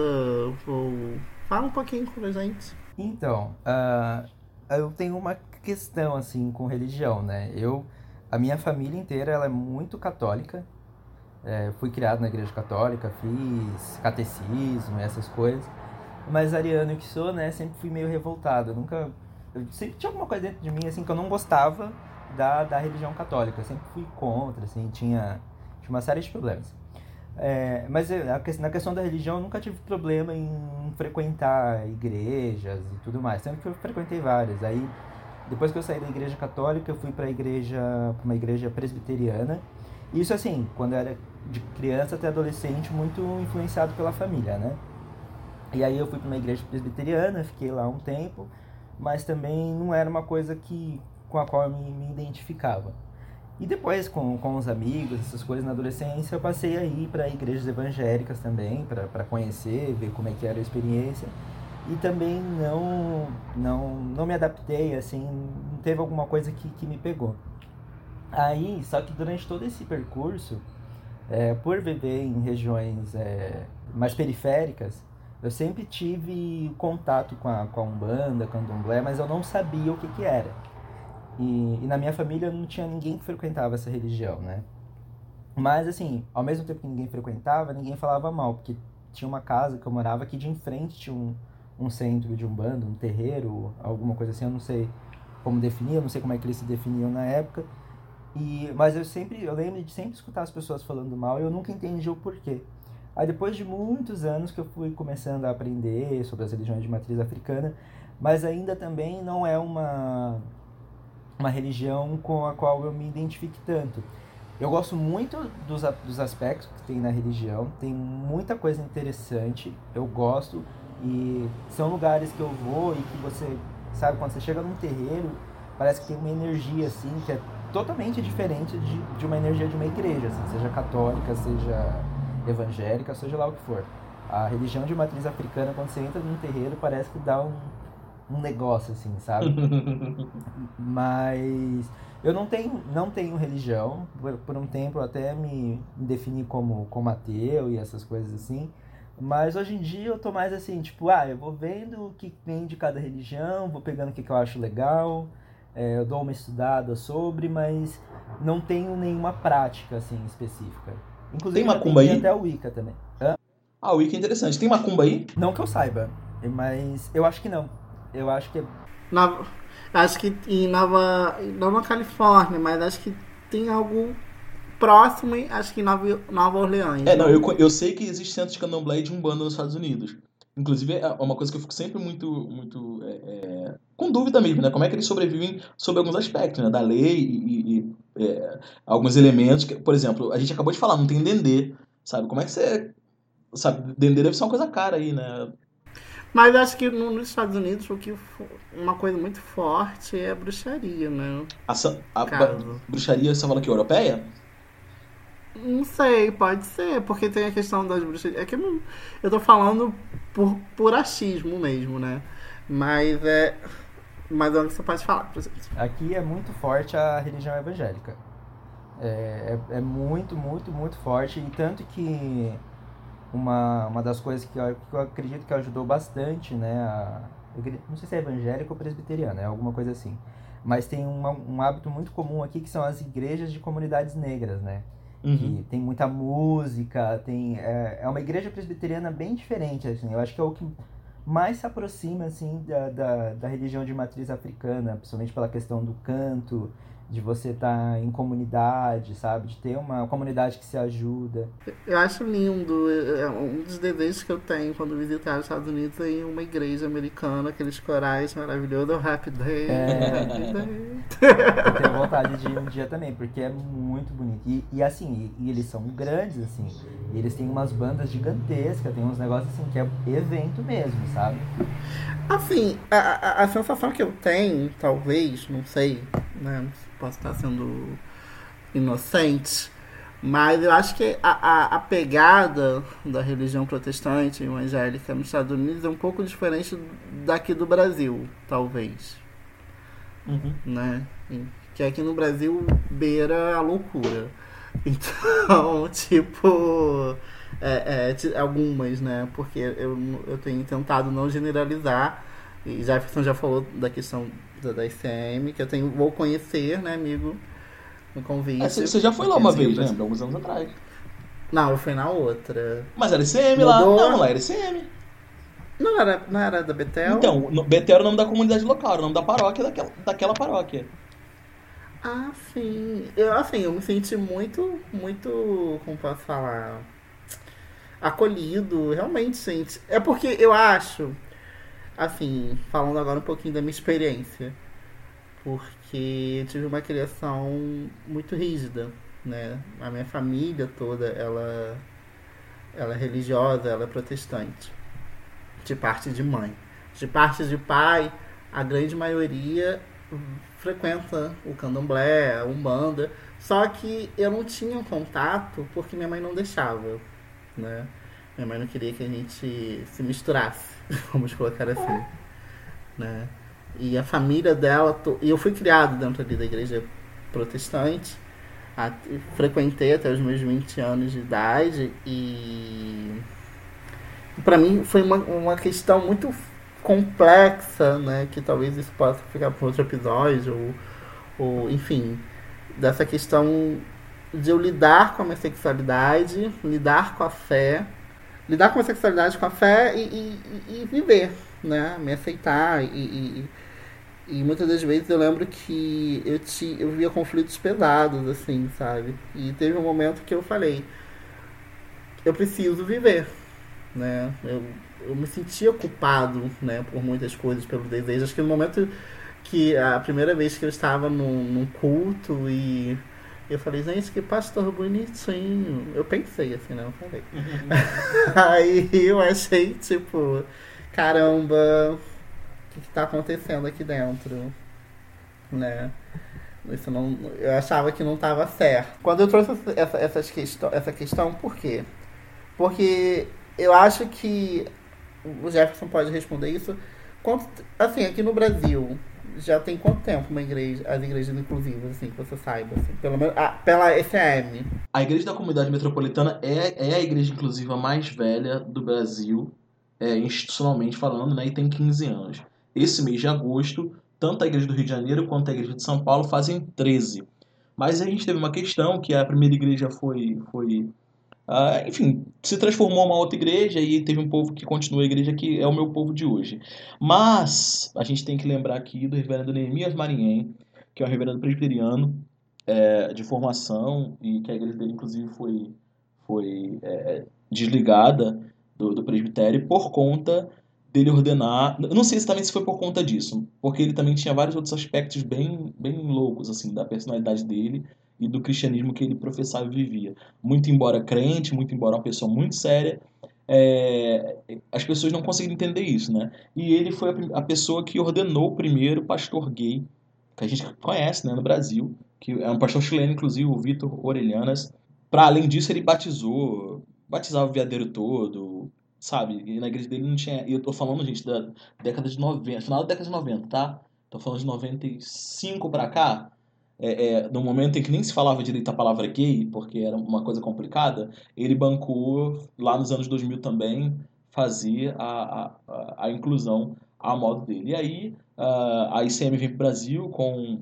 Ou fala um pouquinho com a gente. Então, uh, eu tenho uma questão assim com religião, né? Eu, a minha família inteira, ela é muito católica. É, fui criado na igreja católica, fiz catecismo, essas coisas. Mas ariano que sou, né, sempre fui meio revoltado. Eu nunca. Eu sempre tinha alguma coisa dentro de mim, assim, que eu não gostava da, da religião católica. Eu sempre fui contra, assim, tinha, tinha uma série de problemas. É, mas na questão da religião eu nunca tive problema em frequentar igrejas e tudo mais. Sempre que eu frequentei várias. Aí, depois que eu saí da igreja católica, eu fui para igreja, uma igreja presbiteriana. Isso assim, quando eu era de criança até adolescente, muito influenciado pela família, né? E aí eu fui para uma igreja presbiteriana, fiquei lá um tempo, mas também não era uma coisa que com a qual eu me, me identificava. E depois, com, com os amigos, essas coisas na adolescência, eu passei a ir para igrejas evangélicas também, para conhecer, ver como é que era a experiência. E também não, não, não me adaptei, assim, não teve alguma coisa que, que me pegou. Aí, só que durante todo esse percurso, é, por viver em regiões é, mais periféricas, eu sempre tive contato com a, com a Umbanda, com a Domblé, mas eu não sabia o que, que era. E, e, na minha família não tinha ninguém que frequentava essa religião, né? Mas, assim, ao mesmo tempo que ninguém frequentava, ninguém falava mal, porque tinha uma casa que eu morava que de em frente tinha um, um centro de Umbanda, um terreiro, alguma coisa assim, eu não sei como definir, eu não sei como é que eles se definiam na época. E, mas eu sempre, eu lembro de sempre escutar as pessoas falando mal e eu nunca entendi o porquê. Aí depois de muitos anos que eu fui começando a aprender sobre as religiões de matriz africana, mas ainda também não é uma uma religião com a qual eu me identifique tanto. Eu gosto muito dos, dos aspectos que tem na religião, tem muita coisa interessante, eu gosto, e são lugares que eu vou e que você, sabe, quando você chega num terreiro, parece que tem uma energia, assim, que é totalmente diferente de, de uma energia de uma igreja, assim, seja católica, seja evangélica, seja lá o que for. A religião de matriz africana, quando você entra num terreiro, parece que dá um, um negócio, assim, sabe? Mas. Eu não tenho, não tenho religião. Por, por um tempo eu até me, defini como, como ateu e essas coisas assim. Mas hoje em dia eu tô mais assim, tipo, ah, eu vou vendo o que vem de cada religião, vou pegando o que, que eu acho legal, é, eu dou uma estudada sobre, mas não tenho nenhuma prática assim específica. Inclusive, Tem macumba aí? até o Wicca também. Hã? Ah, o Wicca é interessante. Tem macumba aí? Não que eu saiba, mas eu acho que não. Eu acho que é Nova, acho que em Nova. Não na Califórnia, mas acho que tem algo próximo, acho que em Nova, Nova Orleans. É, não, eu, eu sei que existe centro de candomblé e de umbanda nos Estados Unidos. Inclusive, é uma coisa que eu fico sempre muito, muito é, é, com dúvida mesmo, né? Como é que eles sobrevivem sob alguns aspectos, né? Da lei e, e, é, alguns elementos. Que, por exemplo, a gente acabou de falar, não tem dendê, sabe? Como é que você... Sabe, dendê deve ser uma coisa cara aí, né? Mas acho que no- nos Estados Unidos o que uma coisa muito forte é a bruxaria, né? A, a Caso. bruxaria, você fala que é europeia? Não sei, pode ser, porque tem a questão das bruxarias. É que eu, não, eu tô falando por, por achismo mesmo, né? Mas é. Mas é o que você pode falar pra gente. Aqui é muito forte a religião evangélica. É, é, é muito, muito, muito forte. E tanto que uma, uma das coisas que eu, que eu acredito que ajudou bastante, né? A, não sei se é evangélica ou presbiteriana, é alguma coisa assim. Mas tem uma- um hábito muito comum aqui que são as igrejas de comunidades negras, né? Uhum. que tem muita música, tem é, é uma igreja presbiteriana bem diferente, assim. Eu acho que é o que mais se aproxima assim da, da, da religião de matriz africana, principalmente pela questão do canto, de você estar em comunidade, sabe, de ter uma comunidade que se ajuda. Eu acho lindo. é- é Um dos desejos que eu tenho quando visitar os Estados Unidos é uma igreja americana, aqueles corais maravilhosos, o Happy Day. É. Happy Day. Eu tenho vontade de ir um dia também, porque é muito bonito. E, e assim, e, e eles são grandes, assim. E eles têm umas bandas gigantescas, tem uns negócios assim que é evento mesmo, sabe? Assim, a, a, a sensação que eu tenho, talvez, não sei, né? Posso estar sendo inocente, mas eu acho que a, a, a pegada da religião protestante evangélica nos Estados Unidos é um pouco diferente daqui do Brasil, talvez. Uhum. né? Que aqui no Brasil beira a loucura. Então, tipo, é, é, algumas, né? Porque eu, eu tenho tentado não generalizar. E Jefferson já falou da questão da, da ICM, que eu tenho, vou conhecer, né, amigo? No convite. É, você já foi lá uma Sim, vez, lembra? Alguns anos atrás. Não, eu fui na outra. Mas era ICM lá. Mudou? Não, lá era ICM. Não era, não era da Betel? Então, no- Betel era o nome da comunidade local, era o nome da paróquia daquela, daquela paróquia. Ah, sim. Eu, assim, eu me senti muito, muito, como posso falar, acolhido, realmente, gente. É porque eu acho, assim, falando agora um pouquinho da minha experiência, porque eu tive uma criação muito rígida, né? A minha família toda, ela, ela é religiosa, ela é protestante, de parte de mãe. De parte de pai, a grande maioria frequenta o candomblé, a umbanda, só que eu não tinha contato porque minha mãe não deixava, né? Minha mãe não queria que a gente se misturasse, vamos colocar assim, né? E a família dela, e eu fui criado dentro ali da igreja protestante, a- frequentei até os meus 20 anos de idade e para mim foi uma, uma questão muito complexa, né? Que talvez isso possa ficar para outro episódio, ou, ou enfim, dessa questão de eu lidar com a minha sexualidade, lidar com a fé, lidar com a sexualidade, com a fé e, e- e- viver, né? Me aceitar e, e, muitas das vezes eu lembro que eu, ti, eu via conflitos pesados, assim, sabe? E teve um momento que eu falei, eu preciso viver, né? Eu, eu me sentia culpado, né, por muitas coisas, pelo desejo. Acho que no momento que a primeira vez que eu estava num, num culto e eu falei, gente, que pastor bonitinho. Eu pensei assim, né? Eu falei. Aí eu achei, tipo, caramba, o que, que tá acontecendo aqui dentro? Né? Isso não, eu achava que não estava certo. Quando eu trouxe essa, essas questão, essa questão, por quê? Porque eu acho que o Jefferson pode responder isso. Assim, aqui no Brasil, já tem quanto tempo uma igreja, as igrejas inclusivas, assim, que você saiba, assim, pelo menos ah, pela ECM? A Igreja da Comunidade Metropolitana é, é a igreja inclusiva mais velha do Brasil, é, institucionalmente falando, né, e tem 15 anos. Esse mês de agosto, tanto a Igreja do Rio de Janeiro quanto a Igreja de São Paulo fazem 13. Mas a gente teve uma questão que a primeira igreja foi, foi Uh, enfim, se transformou uma outra igreja e teve um povo que continua a igreja que é o meu povo de hoje. Mas a gente tem que lembrar aqui do reverendo Neemias Marinhen, que é um reverendo presbiteriano é, de formação e que a igreja dele, inclusive, foi, foi é, desligada do, do presbitério por conta dele ordenar. Eu não sei exatamente se foi por conta disso, porque ele também tinha vários outros aspectos bem, bem loucos assim da personalidade dele e do cristianismo que ele professava e vivia. Muito embora crente, muito embora uma pessoa muito séria, é, as pessoas não conseguiram entender isso, né? E ele foi a, a, pessoa que ordenou o primeiro pastor gay que a gente conhece, né, no Brasil, que é um pastor chileno, inclusive, o Vitor Orelhanas. Para além disso, ele batizou, batizava o viadeiro todo, sabe? E na igreja dele não tinha. E eu tô falando, gente, da década de 90, final da década de 90, tá? Tô falando de 95 para cá é, é, no momento em que nem se falava direito a palavra gay, porque era uma coisa complicada, ele bancou, lá nos anos 2000 também, fazer a, a, a inclusão a modo dele. E aí a ICM vem para o Brasil com,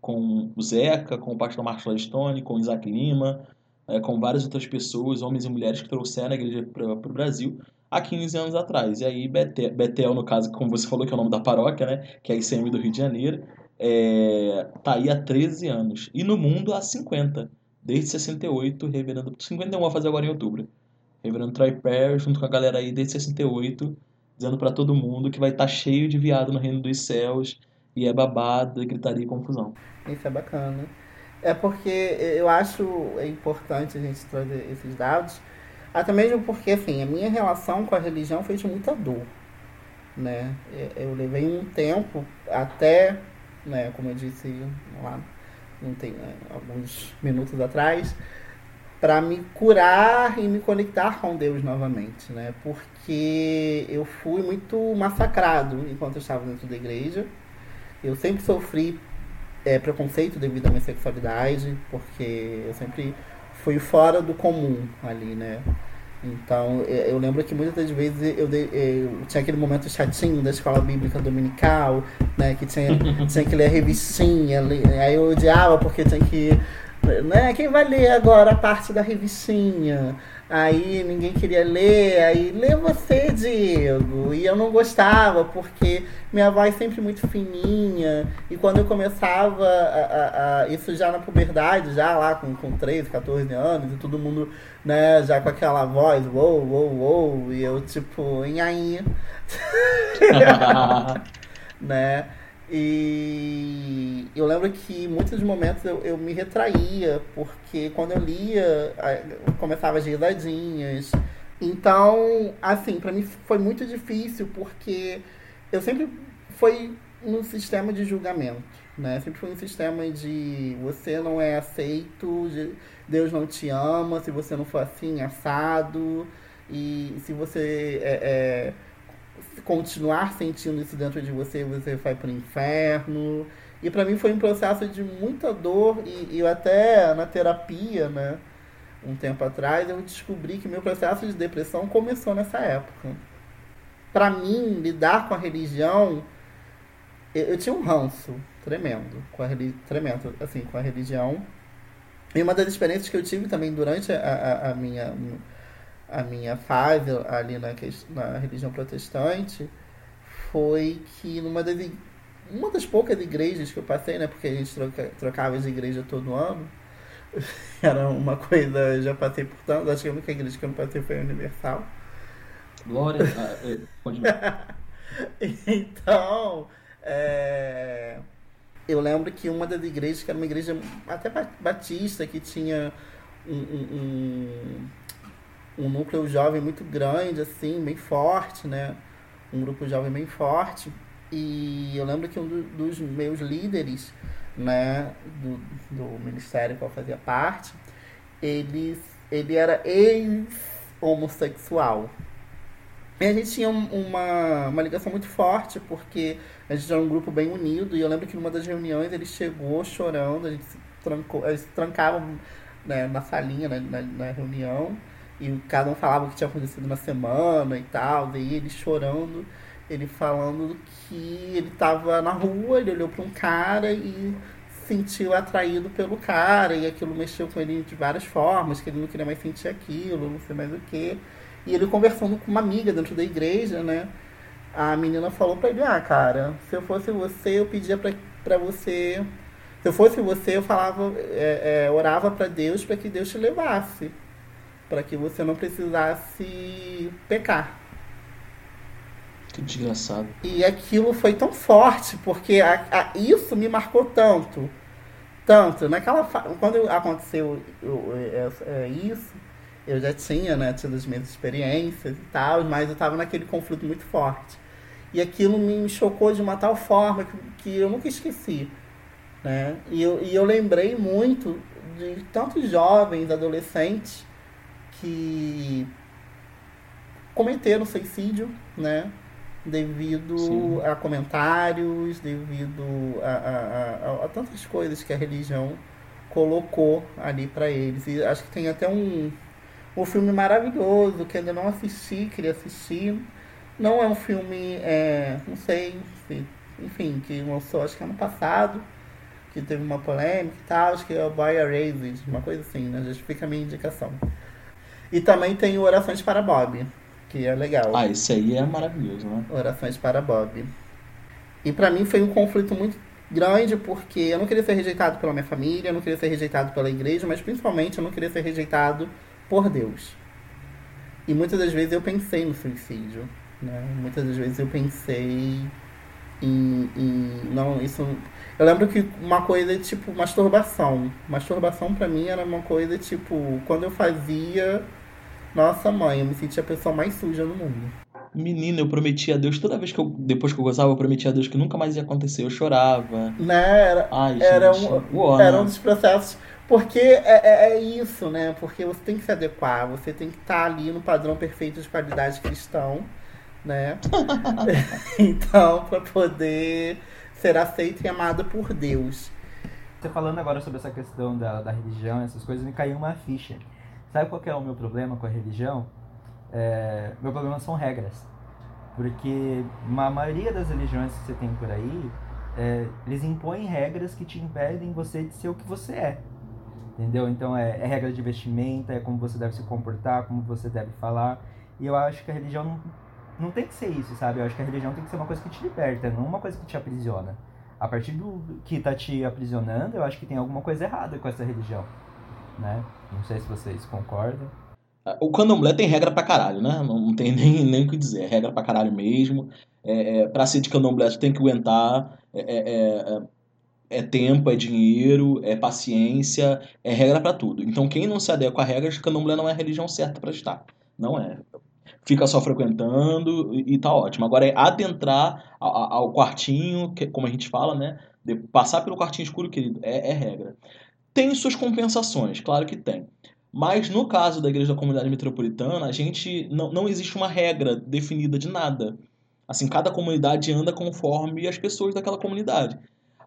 com o Zeca, com o pastor Marcos Stone, com o Isaac Lima, é, com várias outras pessoas, homens e mulheres que trouxeram a igreja para o Brasil há 15 anos atrás. E aí Betel, Betel, no caso, como você falou, que é o nome da paróquia, né, que é a ICM do Rio de Janeiro, é, tá aí há 13 anos. E no mundo há 50. Desde 68, reverendo. 51 vai fazer agora em outubro. Reverendo Troy Perry, junto com a galera aí desde 68, dizendo para todo mundo que vai estar tá cheio de viado no reino dos céus. E é babado, gritaria e confusão. Isso é bacana. É porque eu acho importante a gente trazer esses dados, até mesmo porque, assim, a minha relação com a religião foi de muita dor, né? Eu levei um tempo até né, como eu disse lá não tem, né, alguns minutos atrás, para me curar e me conectar com Deus novamente, né? Porque eu fui muito massacrado enquanto eu estava dentro da igreja. Eu sempre sofri é, preconceito devido à minha sexualidade, porque eu sempre fui fora do comum ali, né? Então, eu lembro que muitas das vezes eu, eu, tinha aquele momento chatinho da escola bíblica dominical, né? Que tinha, tinha que ler a revistinha, aí eu odiava porque tinha que. Né, quem vai ler agora a parte da revistinha? Aí ninguém queria ler, aí lê você, Diego. E eu não gostava, porque minha voz sempre muito fininha. E quando eu começava, a, a, a, isso já na puberdade, já lá com, com 13, 14 anos, e todo mundo, né, já com aquela voz, uou, uou, uou, e eu tipo, aí né? E eu lembro que muitos momentos eu, eu me retraía, porque quando eu lia, eu começava as risadinhas. Então, assim, para mim foi muito difícil, porque eu sempre fui no sistema de julgamento, né? Sempre foi um sistema de você não é aceito, de Deus não te ama, se você não for assim, assado, e se você é, é continuar sentindo isso dentro de você, você vai para o inferno. E para mim foi um processo de muita dor e, e até na terapia, né? Um tempo atrás eu descobri que meu processo de depressão começou nessa época. Para mim, lidar com a religião, eu, eu tinha um ranço tremendo com a tremendo assim com a religião. E uma das experiências que eu tive também durante a, a, a minha a minha fase ali na, na religião protestante foi que numa das, uma das poucas igrejas que eu passei, né? Porque a gente troca, trocava de igreja todo ano. Era uma coisa, já passei por tanto, acho que a única igreja que eu não passei foi a Universal. Glória. pode então, é, eu lembro que uma das igrejas, que era uma igreja até batista, que tinha um, um, um núcleo jovem muito grande, assim, bem forte, né? Um grupo jovem bem forte. E eu lembro que um do, dos meus líderes, né, do, do ministério que eu fazia parte, ele, ele era ex-homossexual. E a gente tinha uma, uma ligação muito forte, porque a gente era um grupo bem unido, e eu lembro que numa das reuniões ele chegou chorando, a gente se trancou, gente se trancava né, na salinha, né, na, na reunião, e cada um falava o que tinha acontecido na semana e tal, daí ele chorando, ele falando que ele estava na rua, ele olhou para um cara e sentiu atraído pelo cara, e aquilo mexeu com ele de várias formas, que ele não queria mais sentir aquilo, não sei mais o que. E ele conversando com uma amiga dentro da igreja, né? A menina falou pra ele, ah, cara, se eu fosse você, eu pedia pra, pra você. Se eu fosse você, eu falava, é, é, orava para Deus para que Deus te levasse. Para que você não precisasse pecar. Que desgraçado. E aquilo foi tão forte, porque a, a, isso me marcou tanto. Tanto. Naquela Quando aconteceu é, é, isso, eu já tinha né, tido as minhas experiências e tal, mas eu estava naquele conflito muito forte. E aquilo me chocou de uma tal forma que, que eu nunca esqueci. Né? E, eu, e eu lembrei muito de tantos jovens, adolescentes, que cometeram suicídio, né? Devido Sim. a comentários, devido a, a, a, a tantas coisas que a religião colocou ali para eles. E acho que tem até um, um filme maravilhoso que ainda não assisti, queria assistir. Não é um filme, é, não sei, enfim, que lançou acho que ano passado, que teve uma polêmica e tal, acho que é o Boy Erased, uma coisa assim, né? Já fica a minha indicação. E também tem o Orações para Bob, que é legal. Ah, esse aí é maravilhoso, né? Orações para Bob. E para mim foi um conflito muito grande porque eu não queria ser rejeitado pela minha família, eu não queria ser rejeitado pela igreja, mas principalmente eu não queria ser rejeitado por Deus. E muitas das vezes eu pensei no suicídio. Né? Muitas das vezes eu pensei em, em. Não, isso. Eu lembro que uma coisa tipo masturbação. Masturbação para mim era uma coisa tipo. Quando eu fazia. Nossa mãe, eu me sentia a pessoa mais suja no mundo. Menina, eu prometi a Deus, toda vez que eu. Depois que eu gozava, eu prometi a Deus que nunca mais ia acontecer. Eu chorava. Né? Era, Ai, era, um, era um dos processos porque é, é, é, isso, né? Porque você tem que se adequar, você tem que estar tá ali no padrão perfeito de qualidade cristão, né? então, para poder ser aceito e amado por Deus. Você falando agora sobre essa questão da, da religião, essas coisas, me caiu uma ficha. Sabe qual é o meu problema com a religião? É, meu problema são regras. Porque a maioria das religiões que você tem por aí, é, eles impõem regras que te impedem você de ser o que você é. Entendeu? Então é, é regra de vestimenta, é como você deve se comportar, como você deve falar. E eu acho que a religião não, não tem que ser isso, sabe? Eu acho que a religião tem que ser uma coisa que te liberta, não uma coisa que te aprisiona. A partir do que tá te aprisionando, eu acho que tem alguma coisa errada com essa religião, né? Não sei se vocês concordam. O candomblé tem regra pra caralho, né? Não tem nem, nem o que dizer. É regra pra caralho mesmo. É, é, pra ser de candomblé, tu tem que aguentar. É, é, é é tempo, é dinheiro, é paciência, é regra para tudo. Então quem não se adequa a regras, candomblé não é a religião certa para estar. Não é. Fica só frequentando e, e tá ótimo. Agora é adentrar ao, ao quartinho, que, como a gente fala, né? De, passar pelo quartinho escuro, querido, é, é regra. Tem suas compensações, claro que tem. Mas no caso da Igreja da Comunidade Metropolitana, a gente não, não existe uma regra definida de nada. Assim, cada comunidade anda conforme as pessoas daquela comunidade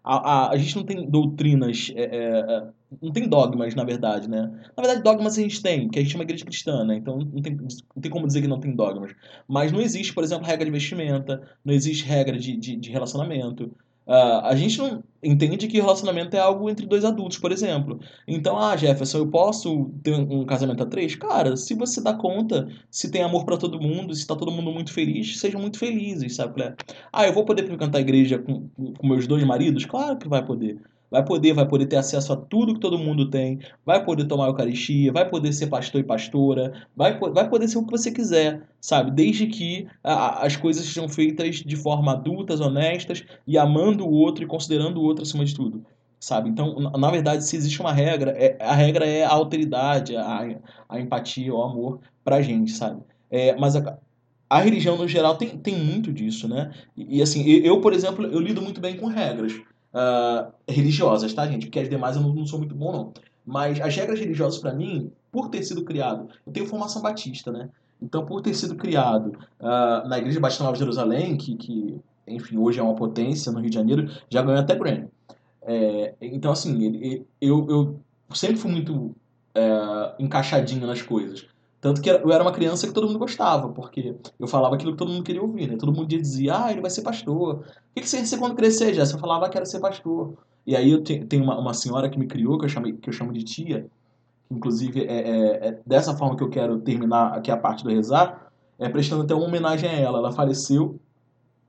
a, a, a gente não tem doutrinas, é, é, é, não tem dogmas, na verdade, né? Na verdade, dogmas a gente tem, que a gente chama igreja cristã, né? Então não tem, não tem como dizer que não tem dogmas. Mas não existe, por exemplo, regra de vestimenta, não existe regra de, de, de relacionamento. Uh, a gente não entende que relacionamento é algo entre dois adultos, por exemplo. Então, ah, Jefferson, eu posso ter um casamento a três? Cara, se você dá conta, se tem amor para todo mundo, se tá todo mundo muito feliz, sejam muito felizes, sabe? Ah, eu vou poder frequentar a igreja com, com meus dois maridos? Claro que vai poder vai poder, vai poder ter acesso a tudo que todo mundo tem, vai poder tomar Eucaristia, vai poder ser pastor e pastora, vai, vai poder ser o que você quiser, sabe? Desde que a, as coisas sejam feitas de forma adultas, honestas e amando o outro e considerando o outro acima de tudo. Sabe? Então, na verdade, se existe uma regra, é, a regra é a alteridade, a, a empatia, o amor pra gente, sabe? É, mas a, a religião, no geral, tem, tem muito disso, né? E, e assim, eu, por exemplo, eu lido muito bem com regras uh, religiosas, tá, gente? Porque as demais eu não, não sou muito bom, não. Mas as regras religiosas, para mim, por ter sido criado, eu tenho formação batista, né? Então, por ter sido criado uh, na Igreja Batista Nova de Jerusalém, que, que, enfim, hoje é uma potência no Rio de Janeiro, já ganhou até Grammy. É, então, assim, ele, eu, eu sempre fui muito é, encaixadinho nas coisas. Tanto que eu era uma criança que todo mundo gostava, porque eu falava aquilo que todo mundo queria ouvir, né? Todo mundo dizia, ah, ele vai ser pastor. O que, você quer ser quando crescer, já? Eu falava que era ser pastor. E aí eu tenho uma, uma senhora que me criou, que eu, chamei, que eu chamo de tia, inclusive é, é, é, dessa forma que eu quero terminar aqui a parte do rezar, é prestando até uma homenagem a ela. Ela faleceu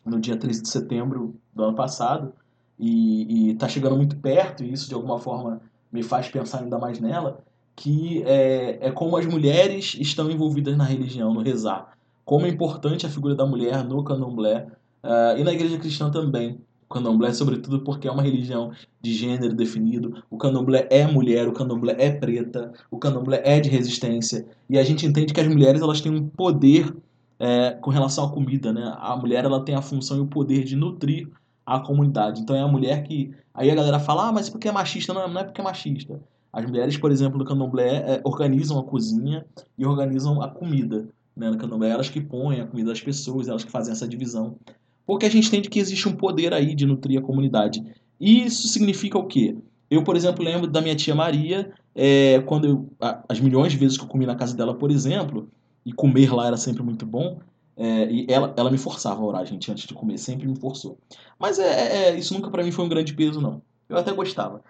no dia 13 de setembro do ano passado, e está chegando muito perto, e isso de alguma forma me faz pensar ainda mais nela que é, é como as mulheres estão envolvidas na religião, no rezar. Como é importante a figura da mulher no candomblé uh, e na igreja cristã também. O candomblé, sobretudo, porque é uma religião de gênero definido. O candomblé é mulher, o candomblé é preta, o candomblé é de resistência. E a gente entende que as mulheres elas têm um poder é, com relação à comida. Né? A mulher ela tem a função e o poder de nutrir a comunidade. Então é a mulher que. Aí a galera fala, ah, mas porque é machista? Não, não é porque é machista. As mulheres, por exemplo, do candomblé é, organizam a cozinha e organizam a comida. Né? No candomblé, elas que põem a comida das pessoas, elas que fazem essa divisão. Porque a gente entende que existe um poder aí de nutrir a comunidade. E isso significa o quê? Eu, por exemplo, lembro da minha tia Maria, é, quando eu, as milhões de vezes que eu comi na casa dela, por exemplo, e comer lá era sempre muito bom, é, e ela, ela me forçava a orar, gente, antes de comer, sempre me forçou. Mas é, é, é isso nunca para mim foi um grande peso, não. Eu até gostava.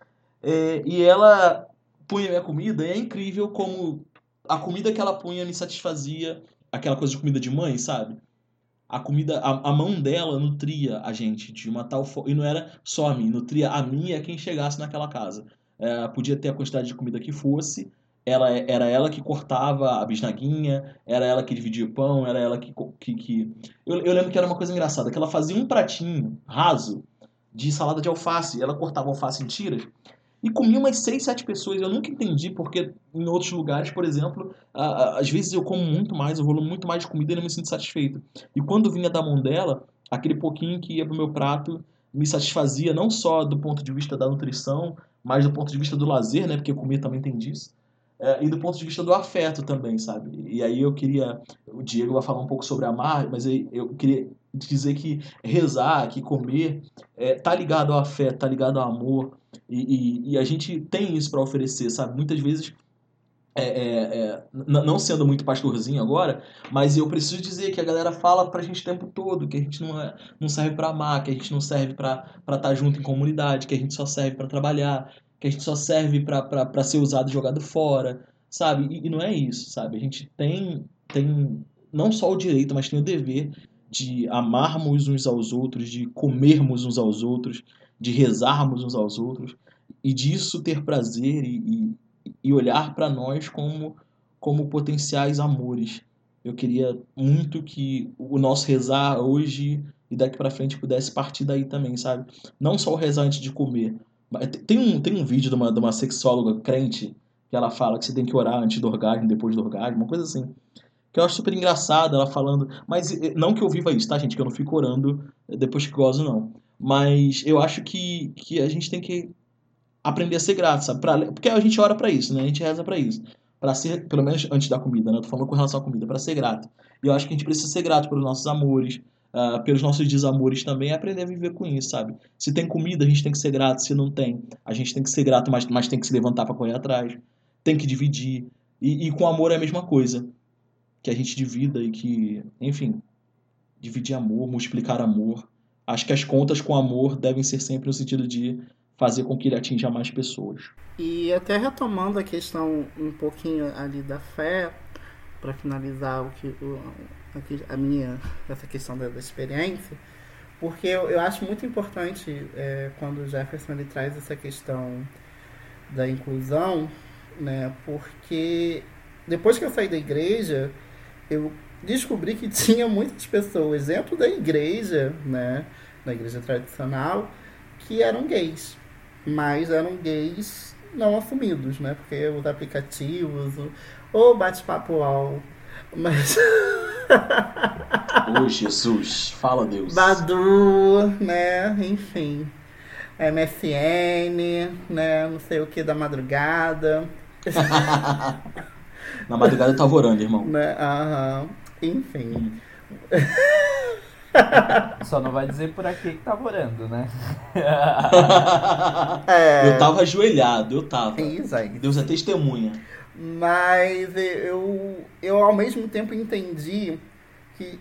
É, e ela punha minha comida, e é incrível como a comida que ela punha me satisfazia, aquela coisa de comida de mãe, sabe? A comida, a, a mão dela nutria a gente de uma tal forma. E não era só a mim, nutria a mim e a quem chegasse naquela casa. É, podia ter a quantidade de comida que fosse, ela, era ela que cortava a bisnaguinha, era ela que dividia o pão, era ela que. que, que... Eu, eu, lembro que era uma coisa engraçada, que ela fazia um pratinho raso de salada de alface, ela cortava alface em tiras e comia umas seis, sete pessoas. Eu nunca entendi porque em outros lugares, por exemplo, às vezes eu como muito mais, eu rolo muito mais de comida e não me sinto satisfeito. E quando vinha da mão dela, aquele pouquinho que ia pro meu prato me satisfazia não só do ponto de vista da nutrição, mas do ponto de vista do lazer, né? Porque comer também tem disso. É, e do ponto de vista do afeto também, sabe? E aí eu queria. O Diego vai falar um pouco sobre amar, mas eu queria dizer que rezar, que comer, é, tá ligado ao afeto, tá ligado ao amor. E, e, e a gente tem isso para oferecer, sabe? Muitas vezes, é, é, é não sendo muito pastorzinho agora, mas eu preciso dizer que a galera fala pra gente o tempo todo que a gente não, é, não serve para amar, que a gente não serve para estar tá junto em comunidade, que a gente só serve para trabalhar, que a gente só serve para ser usado e jogado fora, sabe? E, e não é isso, sabe? A gente tem, tem não só o direito, mas tem o dever de amarmos uns aos outros, de comermos uns aos outros, de rezarmos uns aos outros e disso ter prazer e, e, e olhar para nós como, como potenciais amores. Eu queria muito que o nosso rezar hoje e daqui para frente pudesse partir daí também, sabe? Não só o rezar antes de comer. Tem um, tem um vídeo de uma, de uma sexóloga crente que ela fala que você tem que orar antes do orgasmo, depois do orgasmo, uma coisa assim. Que eu acho super engraçado ela falando. Mas não que eu viva isso, tá, gente? Que eu não fico orando depois que gozo, não. Mas eu acho que, que a gente tem que aprender a ser grato, sabe? Pra, porque a gente ora para isso, né? A gente reza para isso. para ser, pelo menos antes da comida, né? Eu tô falando com relação à comida, para ser grato. E eu acho que a gente precisa ser grato pelos nossos amores, uh, pelos nossos desamores também, e aprender a viver com isso, sabe? Se tem comida, a gente tem que ser grato. Se não tem, a gente tem que ser grato, mas, mas tem que se levantar para correr atrás. Tem que dividir. E, e com amor é a mesma coisa. Que a gente divida e que, enfim, dividir amor, multiplicar amor, acho que as contas com amor devem ser sempre no sentido de fazer com que ele atinja mais pessoas. E até retomando a questão um pouquinho ali da fé, para finalizar o que o, a minha essa questão da, da experiência, porque eu, eu, acho muito importante é, quando o Jefferson ele traz essa questão da inclusão, né? Porque depois que eu saí da igreja, eu descobri que tinha muitas pessoas. Dentro da igreja, né, da igreja tradicional, que eram gays, mas eram gays não assumidos, né, porque os aplicativos, o bate-papo UOL, mas... Ô Jesus, fala Deus. Badu, né, enfim, MSN, né, não sei o que da madrugada... Na madrugada eu tava orando, irmão. Né? Aham. Enfim. Só não vai dizer por aqui que tava orando, né? É. Eu tava ajoelhado, eu tava. Isso aí. Deus é testemunha. Mas eu, eu ao mesmo tempo entendi que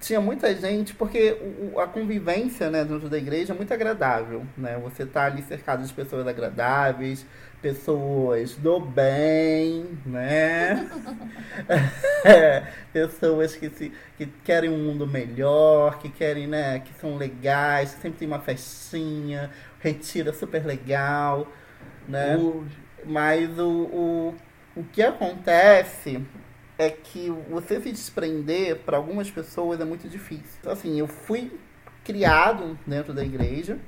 tinha muita gente, porque a convivência né, dentro da igreja é muito agradável. Né? Você tá ali cercado de pessoas agradáveis, pessoas do bem, né? É, pessoas que, se, que querem um mundo melhor, que querem, né, que são legais, que sempre tem uma festinha, retira super legal, né? Mas o, o, o que acontece é que você se desprender para algumas pessoas é muito difícil. Então, assim, eu fui criado dentro da igreja,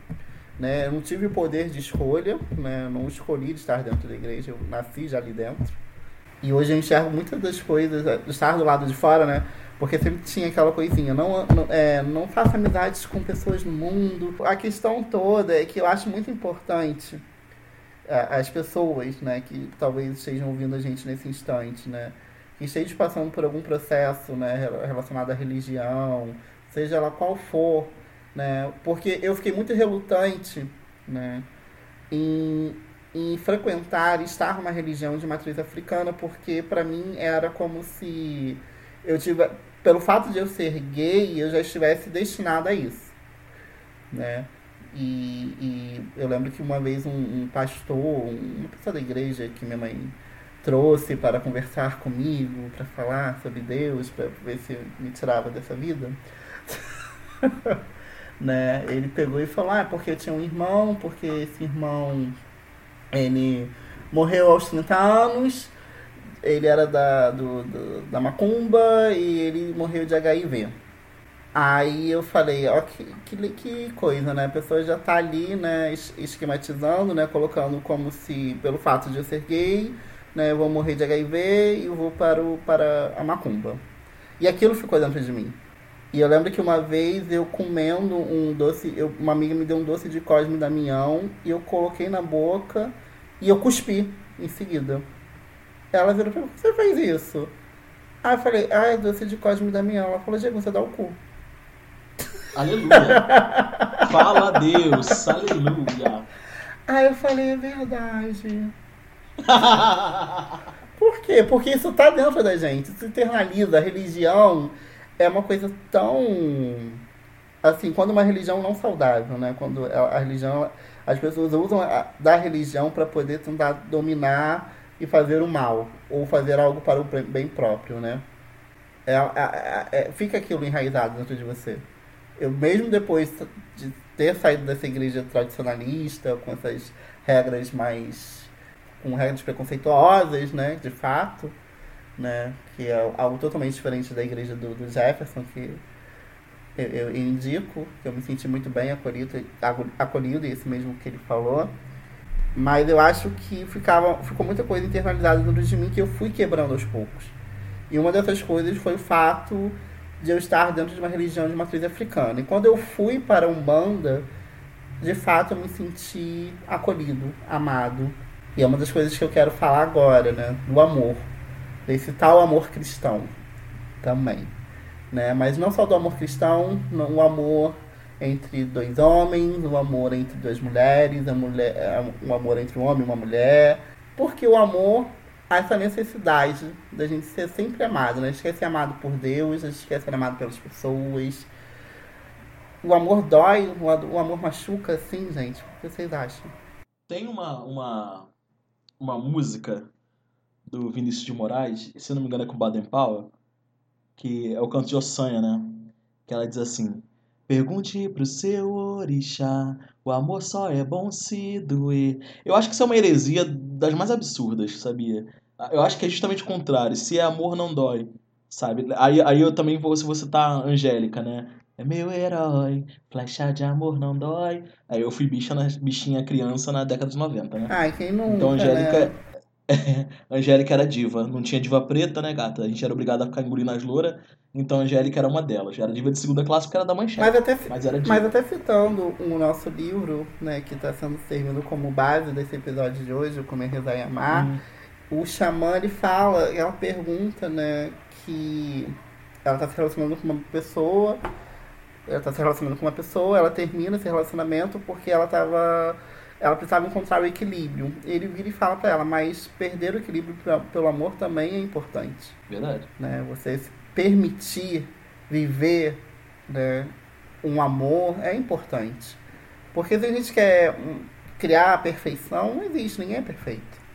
né? Eu não tive poder de escolha, né? Não escolhi de estar dentro da igreja, eu nasci já ali dentro. E hoje eu enxergo muitas das coisas, eh, estar do lado de fora, né? Porque sempre tinha aquela coisinha, não, não, é, não faça amizades com pessoas no mundo. A questão toda é que eu acho muito importante a- as pessoas, né, que talvez estejam ouvindo a gente nesse instante, né, que estejam passando por algum processo, né, rela- relacionado à religião, seja ela qual for, né, porque eu fiquei muito relutante, né, em, em frequentar, estar numa religião de matriz africana, porque para mim era como se eu tive, pelo fato de eu ser gay, eu já estivesse destinado a isso, né, e, e eu lembro que uma vez um, um pastor, um- uma pessoa da igreja que minha mãe trouxe para conversar comigo, para falar sobre Deus, para ver se me tirava dessa vida, né? Ele pegou e falou: "Ah, porque eu tinha um irmão, porque esse irmão ele morreu aos 30 anos, ele era da, do, do- da macumba e ele morreu de HIV. Aí eu falei, ó, que, que, que coisa, né? A pessoa já tá ali, né, es- esquematizando, né, colocando como se, pelo fato de eu ser gay, né, eu vou morrer de HIV e eu vou para, o, para a macumba. E aquilo ficou dentro de mim. E eu lembro que uma vez eu comendo um doce, eu- uma amiga me deu um doce de Cosme Damião e eu coloquei na boca e eu cuspi em seguida. Ela virou pra mim, você fez isso? Aí eu falei, ah, é doce de Cosme Damião. Ela falou, Diego, você dá o cu. Aleluia. Fala Deus. Aleluia. Aí eu falei, é verdade. Por quê? Porque isso tá dentro da gente, isso internaliza. A religião é uma coisa tão. Assim, quando uma religião não saudável, né? Quando a, religião. As pessoas usam a, da religião para poder tentar dominar e fazer o mal, ou fazer algo para o bem- próprio, né? É, é- é- fica aquilo enraizado dentro de você. Eu mesmo depois de ter saído dessa igreja tradicionalista, com essas regras mais. com regras preconceituosas, né? De fato, né? Que é algo totalmente diferente da igreja do, do Jefferson, que eu, eu indico, que eu me senti muito bem acolhido, acolhido, isso mesmo que ele falou. Mas eu acho que ficava, ficou muita coisa internalizada dentro de mim que eu fui quebrando aos poucos. E uma dessas coisas foi o fato de eu estar dentro de uma religião de matriz africana. E quando eu fui para Umbanda, de fato eu me senti acolhido, amado. E é uma das coisas que eu quero falar agora, né? Do amor. Desse tal amor cristão também. Né? Mas não só do amor cristão, não- o amor entre dois homens, o amor entre duas mulheres, a mulher, o amor entre um homem e uma mulher. Porque o amor há essa necessidade da gente ser sempre amado, né? A gente quer ser amado por Deus, a gente quer ser amado pelas pessoas. O amor dói, o amor machuca, assim, gente. O que vocês acham? Tem uma, uma, uma música do Vinícius de Moraes, se não me engano é com o Baden Powell, que é o canto de Ossanha, né? Que ela diz assim: Pergunte pro seu orixá, o amor só é bom se doer. Eu acho que isso é uma heresia das mais absurdas, sabia? Eu acho que é justamente o contrário. Se é amor, não dói, sabe? Aí, aí eu também vou, se você tá Angélica, né? É meu herói, flecha de amor não dói. Aí eu fui bicha na, bichinha criança na década de 90, né? Ai, quem nunca, Então Angélica. né? Angélica era diva. Não tinha diva preta, né, gata? A gente era obrigado a ficar engolindo as louras. Então a Angélica era uma delas. Era diva de segunda classe porque era da manchete. Mas até, Mas era diva. mas até citando o nosso livro, né, que está sendo servindo como base desse episódio de hoje, o Comer, Rezar e Amar, Hum. o xamã ele fala, ela pergunta, né, que ela tá se relacionando com uma pessoa, ela tá se relacionando com uma pessoa, ela termina esse relacionamento porque ela tava ela precisava encontrar o equilíbrio. Ele vira e fala para ela, mas perder o equilíbrio pelo amor também é importante. Verdade. Né? Você se permitir viver né, um amor é importante. Porque se a gente quer criar a perfeição, não existe, ninguém é perfeito.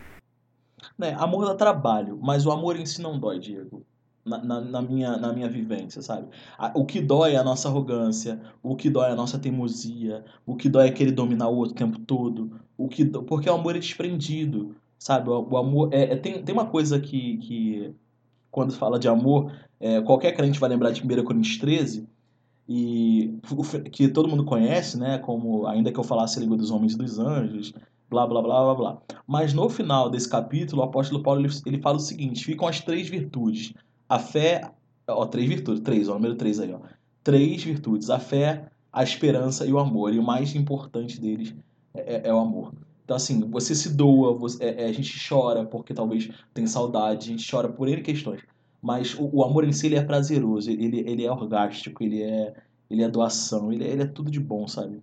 Né, amor dá trabalho, mas o amor em si não dói, Diego na, na, minha, na minha vivência, sabe? O que dói é a nossa arrogância, o que dói é a nossa teimosia, o que dói é querer dominar o outro o tempo todo, o que porque o amor é desprendido, sabe? O, o amor é, é, tem, tem uma coisa que, que quando fala de amor, é, qualquer crente vai lembrar de 1 Coríntios 13, e que todo mundo conhece, né? Como ainda que eu falasse a língua dos homens e dos anjos, blá blá blá blá blá. Mas no final desse capítulo, o apóstolo Paulo ele, ele fala o seguinte: ficam as três virtudes a fé, ó, três virtudes, três, ó, número três aí, ó. Três virtudes, a fé, a esperança e o amor. E o mais importante deles é, é, é o amor. Então, assim, você se doa, você, é, é, a gente chora porque talvez tem saudade, a gente chora por N questões. Mas o, o, amor em si, ele é prazeroso, ele, ele é orgástico, ele é, ele é doação, ele, ele é tudo de bom, sabe?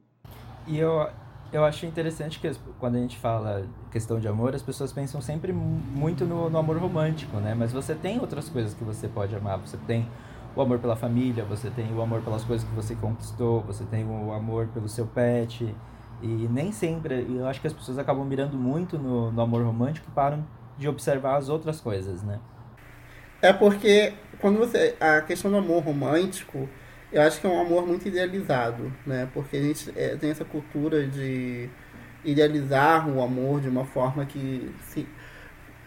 E eu, eu acho interessante que quando a gente fala questão de amor, as pessoas pensam sempre muito no, no, amor romântico, né? Mas você tem outras coisas que você pode amar. Você tem o amor pela família, você tem o amor pelas coisas que você conquistou, você tem o amor pelo seu pet. E nem sempre, eu acho que as pessoas acabam mirando muito no, no amor romântico e param de observar as outras coisas, né? É porque quando você. A questão do amor romântico eu acho que é um amor muito idealizado, né? Porque a gente é, tem essa cultura de idealizar o amor de uma forma que se,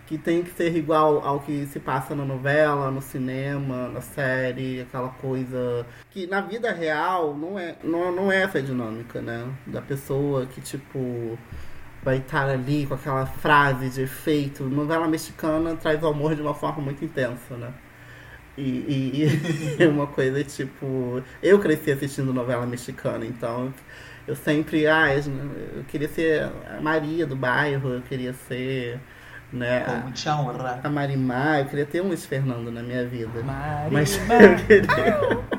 que tem que ser igual ao que se passa na novela, no cinema, na série, aquela coisa que na vida real não é não, não é essa dinâmica, né? Da pessoa que tipo vai estar ali com aquela frase de efeito. Novela mexicana traz o amor de uma forma muito intensa, né? E, e uma coisa tipo. Eu cresci assistindo novela mexicana, então eu sempre. Ah, eu queria ser a Maria do bairro, eu queria ser. Né, a, a Marimar, eu queria ter um Luiz Fernando na minha vida. Marimar. Mas eu queria.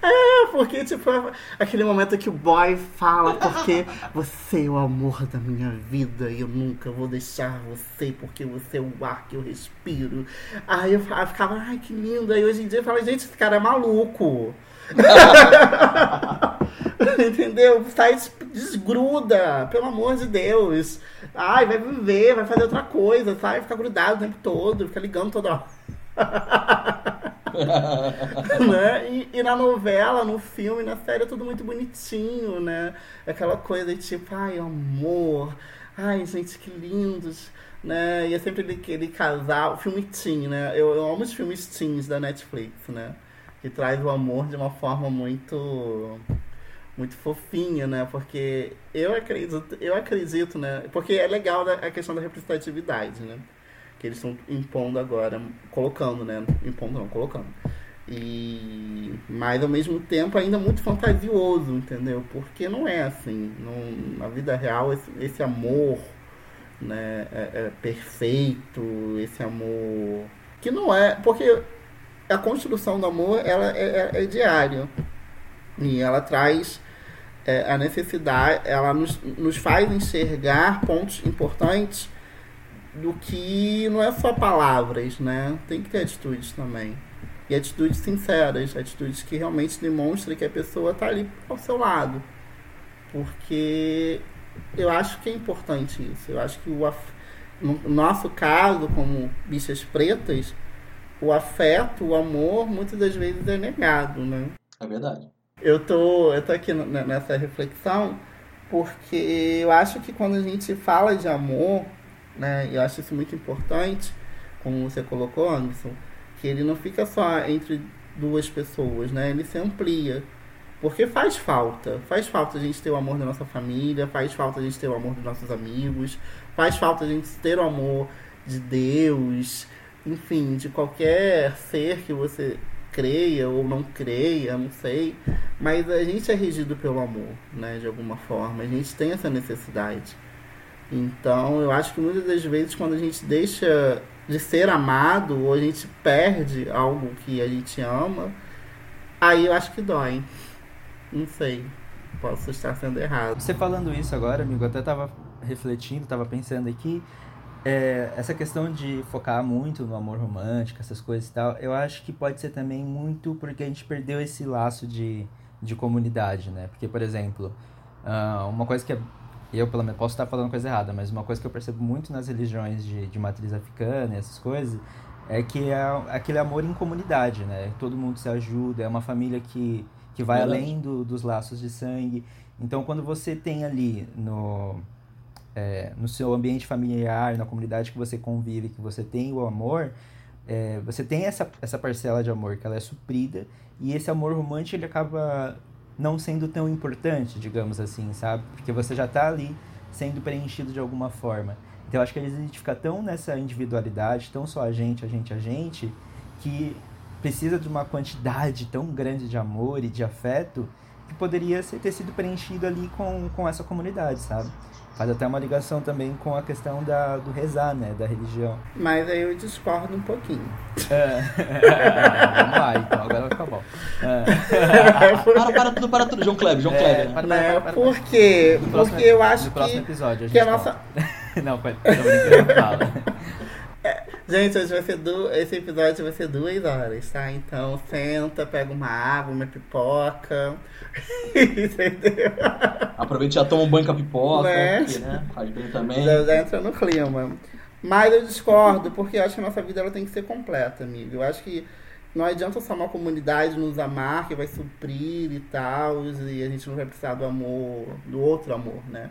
É, porque, tipo, aquele momento que o boy fala, porque você é o amor da minha vida e eu nunca vou deixar você, porque você é o ar que eu respiro. Aí eu ficava, ai, que lindo. Aí hoje em dia eu falo, gente, esse cara é maluco. Entendeu? Sai, desgruda, pelo amor de Deus. Ai, vai viver, vai fazer outra coisa, sai, fica grudado o tempo todo, fica ligando toda hora. né? E, e, na novela, no filme, na série é tudo muito bonitinho, né? Aquela coisa de tipo, ai, amor, ai, gente, que lindos, né? E é sempre aquele casal, filme teen, né? Eu, eu amo os filmes teens da Netflix, né? Que traz o amor de uma forma muito muito fofinha, né? Porque eu acredito, eu acredito, né? Porque é legal a questão da representatividade, né? Que eles estão impondo agora, colocando, né? Impondo não, colocando. E mas ao mesmo tempo ainda muito fantasioso, entendeu? Porque não é assim. Não, na vida real esse, esse amor né, é, é perfeito, esse amor que não é, porque a construção do amor ela é, é, é diária e ela traz é, a necessidade, ela nos, nos faz enxergar pontos importantes do que não é só palavras, né? Tem que ter atitudes também. E atitudes sinceras, atitudes que realmente demonstrem que a pessoa está ali ao seu lado. Porque eu acho que é importante isso. Eu acho que o af... no nosso caso, como bichas pretas, o afeto, o amor, muitas das vezes é negado, né? É verdade. Eu tô, eu tô aqui nessa reflexão porque eu acho que quando a gente fala de amor, né? Eu acho isso muito importante, como você colocou, Anderson, que ele não fica só entre duas pessoas, né? Ele se amplia. Porque faz falta. Faz falta a gente ter o amor da nossa família, faz falta a gente ter o amor dos nossos amigos, faz falta a gente ter o amor de Deus, enfim, de qualquer ser que você creia ou não creia, não sei. Mas a gente é regido pelo amor, né? De alguma forma. A gente tem essa necessidade. Então, eu acho que muitas das vezes quando a gente deixa de ser amado ou a gente perde algo que a gente ama, aí eu acho que dói. Não sei. Posso estar sendo errado. Você falando isso agora, amigo, eu até tava refletindo, tava pensando aqui. É, essa questão de focar muito no amor romântico, essas coisas e tal, eu acho que pode ser também muito porque a gente perdeu esse laço de, de comunidade, né? Porque, por exemplo, uh, uma coisa que é, eu pelo menos posso estar falando coisa errada, mas uma coisa que eu percebo muito nas religiões de, de matriz africana e essas coisas é que é aquele amor em comunidade, né? Todo mundo se ajuda, é uma família que, que vai Verdade. além do, dos laços de sangue. Então, quando você tem ali no é, no seu ambiente familiar, na comunidade que você convive, que você tem o amor, é, você tem essa, essa parcela de amor que ela é suprida e esse amor romântico ele acaba não sendo tão importante, digamos assim, sabe? Porque você já está ali sendo preenchido de alguma forma. Então eu acho que gente fica tão nessa individualidade, tão só a gente, a gente, a gente, que precisa de uma quantidade tão grande de amor e de afeto que poderia ter sido preenchido ali com, com essa comunidade, sabe? Faz até uma ligação também com a questão da, do rezar, né? Da religião. Mas aí eu discordo um pouquinho. É. Vamos lá, então. Agora vai ficar bom. É. para, para tudo, para tudo. João Kleber, João é, Kleber. Para, para, para, Por quê? Porque eu acho que... No próximo episódio a gente que a nossa... Não, pode. Tô brincando, fala. Gente, hoje vai ser du... esse episódio vai ser duas horas, tá? Então senta, pega uma água, uma pipoca. Entendeu? Aproveita e já toma um banho com a pipoca, né? Porque, né? Faz bem também. Já, já entra no clima. Mas eu discordo, porque eu acho que a nossa vida ela tem que ser completa, amigo. Eu acho que não adianta só uma comunidade nos amar que vai suprir e tal, e a gente não vai precisar do amor, do outro amor, né?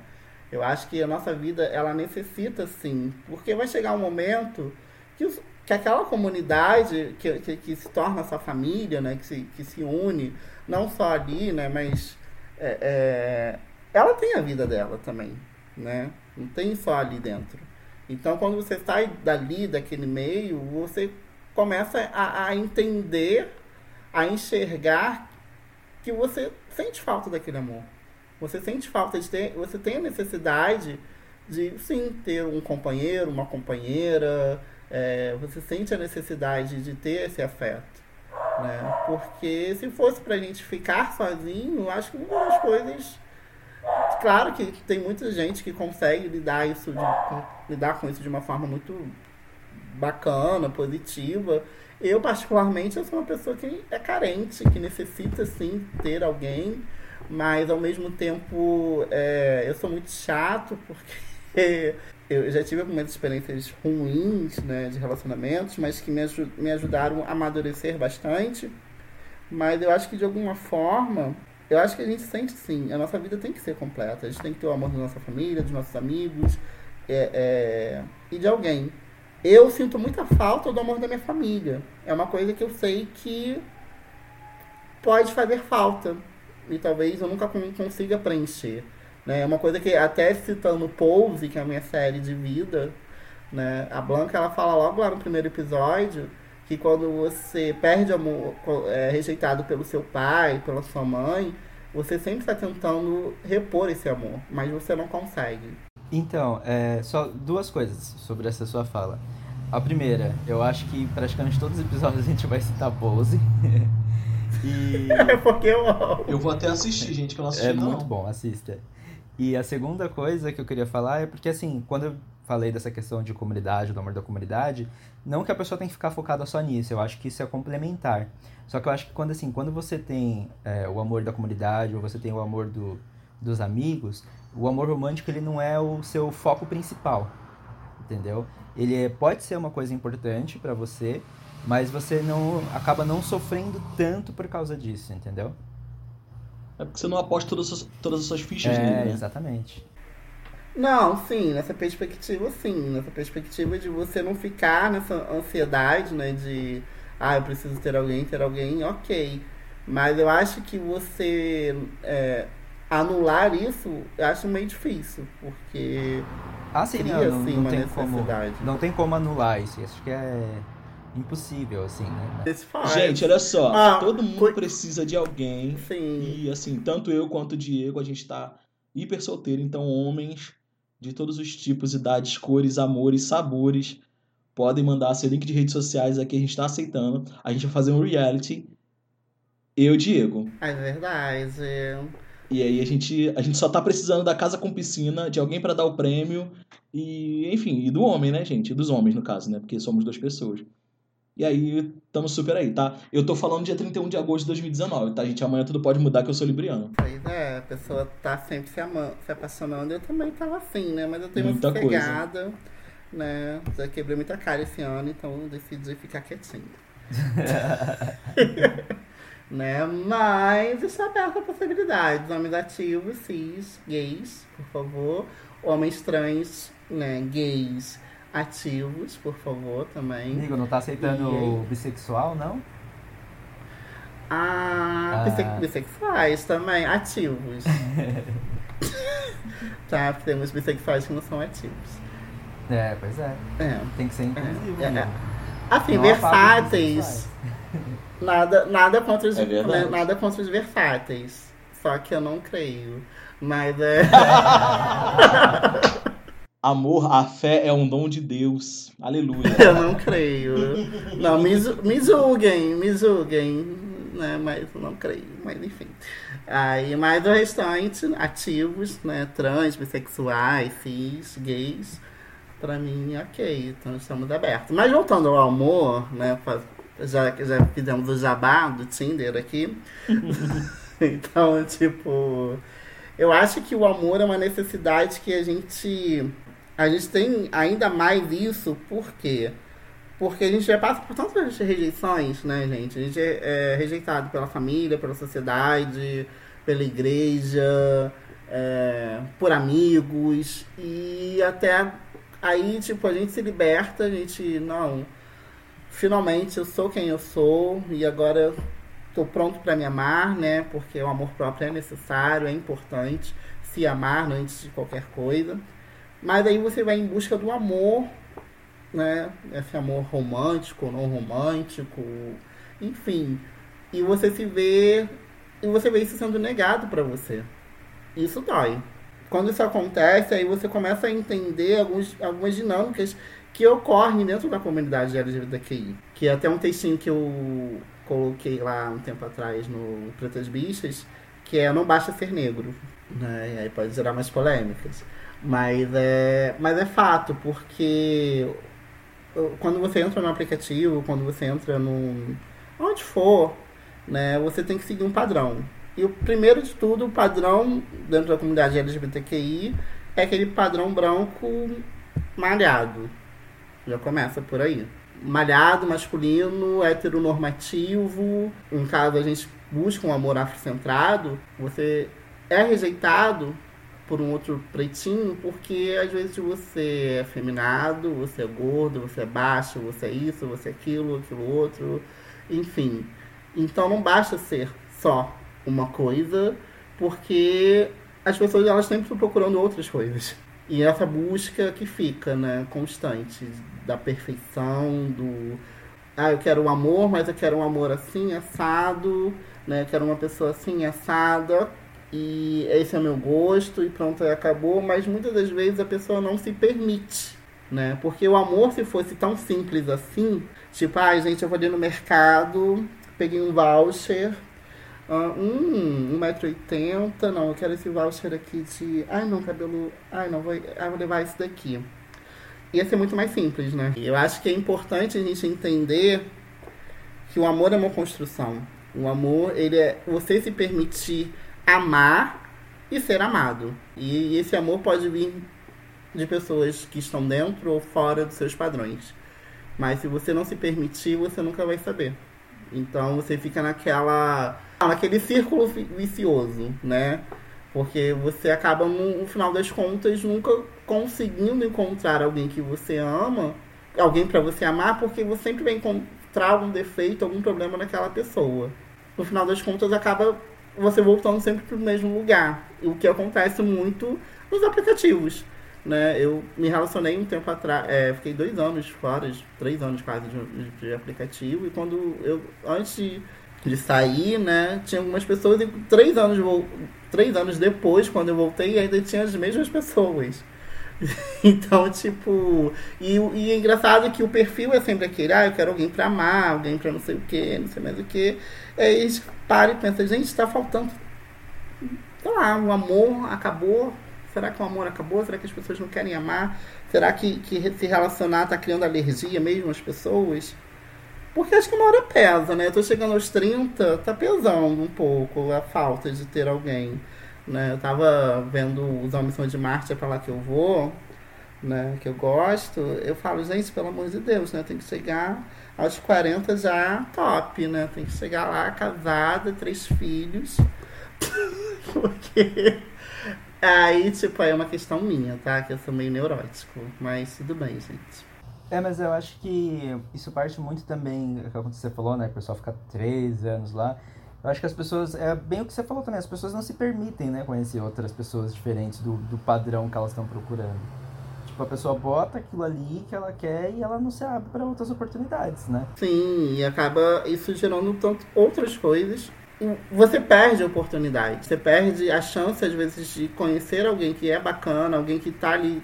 Eu acho que a nossa vida, ela necessita sim, porque vai chegar um momento que, que aquela comunidade que, que, que, se torna sua família, né, que se, que se une, não só ali, né, mas é, é, ela tem a vida dela também, né? Não tem só ali dentro. Então, quando você sai dali, daquele meio, você começa a, a entender, a enxergar que você sente falta daquele amor. Você sente falta de ter, você tem a necessidade de sim ter um companheiro, uma companheira, é, você sente a necessidade de ter esse afeto. Né? Porque se fosse pra gente ficar sozinho, acho que uma das coisas. Claro que tem muita gente que consegue lidar, isso de, lidar com isso de uma forma muito bacana, positiva. Eu, particularmente, eu sou uma pessoa que é carente, que necessita, sim, ter alguém. Mas, ao mesmo tempo, é, eu sou muito chato, porque eu já tive algumas experiências ruins né, de relacionamentos, mas que me, me ajudaram a amadurecer bastante. Mas eu acho que de alguma forma, eu acho que a gente sente sim, a nossa vida tem que ser completa. A gente tem que ter o amor da nossa família, dos nossos amigos é, é, e de alguém. Eu sinto muita falta do amor da minha família. É uma coisa que eu sei que pode fazer falta. E talvez eu nunca consiga preencher. Né? É uma coisa que, até citando Pose, que é a minha série de vida, né? a Blanca ela fala logo lá no primeiro episódio que quando você perde amor, é rejeitado pelo seu pai, pela sua mãe, você sempre está tentando repor esse amor, mas você não consegue. Então, é, só duas coisas sobre essa sua fala. A primeira, eu acho que praticamente todos os episódios a gente vai citar Pose. e... É porque eu Eu vou até assistir, gente, que eu não assisti É não. muito bom, assista. E a segunda coisa que eu queria falar é porque, assim, quando eu falei dessa questão de comunidade, do amor da comunidade, não que a pessoa tem que ficar focada só nisso, eu acho que isso é complementar. Só que eu acho que quando, assim, quando você tem é, o amor da comunidade ou você tem o amor do, dos amigos, o amor romântico ele não é o seu foco principal, entendeu? Ele é, pode ser uma coisa importante para você, mas você não acaba não sofrendo tanto por causa disso, entendeu? É porque você não aposta todas as, todas as suas fichas é, nele, né? exatamente. Não, sim, nessa perspectiva, sim. Nessa perspectiva de você não ficar nessa ansiedade, né? De, ah, eu preciso ter alguém, ter alguém, ok. Mas eu acho que você é, anular isso, eu acho meio difícil, porque ah, sim, cria, não, não, assim, não uma tem necessidade. Como, não tem como anular isso, acho que é impossível, assim, né? Gente, olha só, ah, todo mundo foi... precisa de alguém. Sim. E assim, tanto eu quanto o Diego, a gente tá hiper solteiro, então homens de todos os tipos, idades, cores, amores, sabores. Podem mandar seu link de redes sociais aqui, a gente está aceitando. A gente vai fazer um reality. Eu e Diego. É verdade. E aí a gente, a gente só tá precisando da casa com piscina, de alguém para dar o prêmio. E, enfim, e do homem, né, gente? E dos homens, no caso, né? Porque somos duas pessoas. E aí, estamos super aí, tá? Eu tô falando dia 31 de agosto de 2019, tá, gente? Amanhã tudo pode mudar que eu sou libriano. Pois é, a pessoa tá sempre se, amando, se apaixonando. Eu também tava assim, né? Mas eu tenho Muita uma sossegada, né? Já quebrei muita cara esse ano, então eu decidi ficar quietinho. né? Mas está aberto a possibilidades. Homens ativos, cis, gays, por favor. Homens trans, né? Gays ativos, por favor, também. Amigo, não tá aceitando E- bissexual, não? Ah, Ah. bisse- bissexuais também, ativos. tá, temos bissexuais que não são ativos. É, pois é. É. Tem que ser inclusivo. É, é. amigo. Assim, Não versáteis. Nada, nada, contra os, É né, nada contra os versáteis. Só que eu não creio. Mas é. Amor, a fé é um dom de Deus. Aleluia. eu não creio. Não, me, ju- me julguem, me julguem. Né, mas não creio. Mas enfim. Aí, mas o restante, ativos, né? Trans, bissexuais, cis, gays, pra mim, ok. Então estamos abertos. Mas voltando ao amor, né? Já, já fizemos o jabá do Tinder aqui. então, tipo. Eu acho que o amor é uma necessidade que a gente. A gente tem ainda mais isso, por quê? Porque a gente já passa por tantas rejeições, né, gente? A gente é, é rejeitado pela família, pela sociedade, pela igreja, é, por amigos. E até aí, tipo, a gente se liberta, a gente, não, finalmente eu sou quem eu sou e agora estou pronto para me amar, né? Porque o amor próprio é necessário, é importante se amar antes de qualquer coisa. Mas aí você vai em busca do amor, né? Esse amor romântico, não romântico, enfim. E você se vê e você vê isso sendo negado para você. Isso dói. Quando isso acontece, aí você começa a entender alguns, algumas dinâmicas que ocorrem dentro da comunidade LGBTQI. Que é até um textinho que eu coloquei lá um tempo atrás no Pretas Bichas, que é Não Basta Ser Negro. Né? E aí pode gerar mais polêmicas. Mas é, mas é fato, porque quando você entra no aplicativo, quando você entra no. onde for, né, você tem que seguir um padrão. E o primeiro de tudo, o padrão dentro da comunidade LGBTQI é aquele padrão branco malhado. Já começa por aí. Malhado, masculino, heteronormativo. Em caso a gente busca um amor afrocentrado, você é rejeitado por um outro pretinho porque às vezes você é afeminado, você é gordo, você é baixo, você é isso, você é aquilo, aquilo outro, enfim. Então não basta ser só uma coisa, porque as pessoas elas sempre estão procurando outras coisas. E essa busca que fica, né, constante da perfeição, do ah, eu quero um amor, mas eu quero um amor assim, assado, né? Eu quero uma pessoa assim, assada, e esse é o meu gosto, e pronto, acabou. Mas muitas das vezes a pessoa não se permite, né? Porque o amor, se fosse tão simples assim, tipo, ai, gente, eu vou ali no mercado, peguei um voucher, ah, hum, 1,80m, não, eu quero esse voucher aqui de. Ai, não, cabelo. Ai, não, vou, ai, vou levar esse daqui. Ia ser muito mais simples, né? Eu acho que é importante a gente entender que o amor é uma construção. O amor, ele é você se permitir amar e ser amado. E esse amor pode vir de pessoas que estão dentro ou fora dos seus padrões. Mas se você não se permitir, você nunca vai saber. Então você fica naquela naquele círculo vi- vicioso, né? Porque você acaba, no, no final das contas, nunca conseguindo encontrar alguém que você ama, alguém para você amar, porque você sempre vai encontrar algum defeito, algum problema naquela pessoa. No final das contas, acaba você voltando sempre para o mesmo lugar. O que acontece muito nos aplicativos. Né? Eu me relacionei um tempo atrás, é, fiquei dois anos fora, três anos quase de, de aplicativo, e quando eu, antes de, sair, né, tinha algumas pessoas, e três anos, três anos depois, quando eu voltei, ainda tinha as mesmas pessoas. então, tipo. E, e é engraçado que o perfil é sempre aquele, ah, eu quero alguém pra amar, alguém pra não sei o que, não sei mais o que. Aí a gente para e pensa, gente, tá faltando. Sei lá, o amor acabou. Será que o amor acabou? Será que as pessoas não querem amar? Será que, que se relacionar tá criando alergia mesmo às pessoas? Porque acho que uma hora pesa, né? Eu tô chegando aos 30, tá pesando um pouco a falta de ter alguém. Né? Eu tava vendo os Homens São de Marte, é pra lá que eu vou, né? Que eu gosto. Eu falo, gente, pelo amor de Deus, né? Tem que chegar aos 40 já top, né? Tem que chegar lá casada, três filhos. Porque aí, tipo, é uma questão minha, tá? Que eu sou meio neurótico. Mas tudo bem, gente. É, mas eu acho que isso parte muito também, é como você falou, né? O pessoal fica três anos lá. Eu acho que as pessoas, é bem o que você falou também, as pessoas não se permitem, né, conhecer outras pessoas diferentes do, do padrão que elas estão procurando. Tipo, a pessoa bota aquilo ali que ela quer e ela não se abre para outras oportunidades, né? Sim, e acaba isso gerando tanto outras coisas. Você perde a oportunidade, você perde a chance, às vezes, de conhecer alguém que é bacana, alguém que tá ali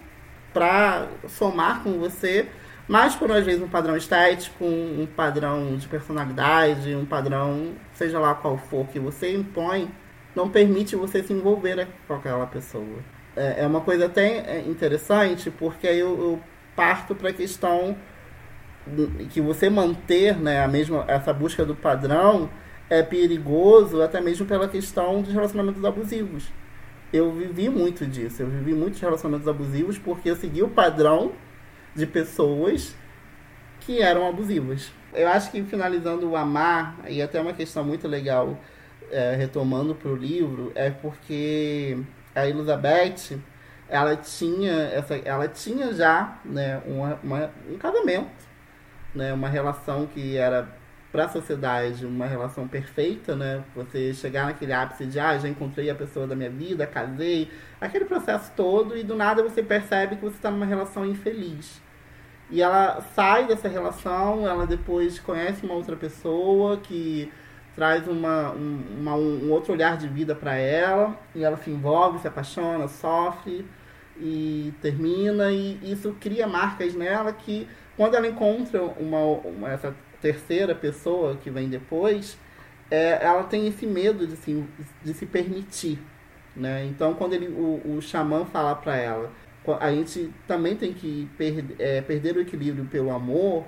pra somar com você, mas por às vezes um padrão estético, um padrão de personalidade, um padrão, seja lá qual for, que você impõe, não permite você se envolver com aquela pessoa. É, é uma coisa até interessante, porque aí eu, eu parto para a questão que você manter né, a mesma, essa busca do padrão é perigoso até mesmo pela questão dos relacionamentos abusivos. Eu vivi muito disso, eu vivi muitos relacionamentos abusivos porque eu segui o padrão de pessoas que eram abusivas. Eu acho que finalizando o amar, e até uma questão muito legal, é, retomando para o livro, é porque a Elizabeth ela tinha, essa, ela tinha já né, uma, uma, um casamento, né, uma relação que era para a sociedade uma relação perfeita, né? Você chegar naquele ápice de, ah, já encontrei a pessoa da minha vida, casei, aquele processo todo, e do nada você percebe que você está numa relação infeliz. E ela sai dessa relação, ela depois conhece uma outra pessoa que traz uma, um, uma, um outro olhar de vida para ela, e ela se envolve, se apaixona, sofre e termina, e isso cria marcas nela que quando ela encontra uma, uma essa terceira pessoa que vem depois, é, ela tem esse medo de se, de se permitir. Né? Então, quando ele, o, o xamã fala para ela a gente também tem que per, é, perder o equilíbrio pelo amor,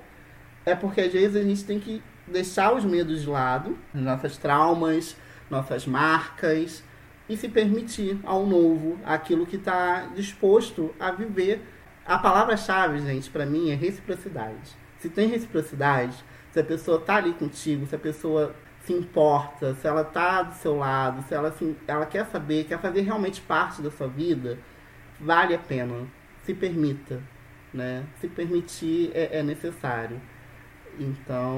é porque às vezes a gente tem que deixar os medos de lado, nossas traumas, nossas marcas, e se permitir ao novo, aquilo que está disposto a viver. A palavra-chave, gente, para mim é reciprocidade. Se tem reciprocidade, se a pessoa tá ali contigo, se a pessoa se importa, se ela tá do seu lado, se ela, se, ela quer saber, quer fazer realmente parte da sua vida, vale a pena. Se permita, né? Se permitir é, é necessário. Então,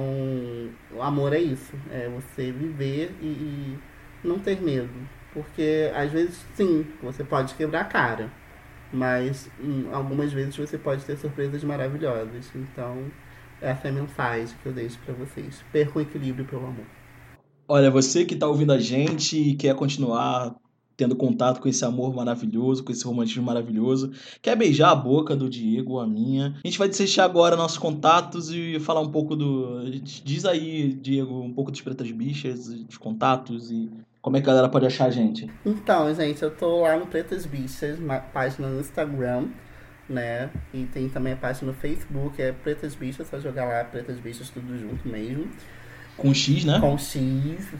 o amor é isso. É você viver e, e não ter medo. Porque às vezes, sim, você pode quebrar a cara. Mas hum, algumas vezes você pode ter surpresas maravilhosas. Então, essa é a mensagem que eu deixo para vocês. Perca o equilíbrio pelo amor. Olha, você que está ouvindo a gente e quer continuar tendo contato com esse amor maravilhoso, com esse romantismo maravilhoso. Quer beijar a boca do Diego a minha? A gente vai deixar agora nossos contatos e falar um pouco do. Diz aí, Diego, um pouco dos Pretas Bichas, dos contatos e como é que a galera pode achar a gente. Então, gente, eu tô lá no Pretas Bichas, uma página no Instagram. Né? E tem também a página no Facebook, é Pretas Bichas, só jogar lá Pretas Bichas tudo junto mesmo. Com X, né? Com X,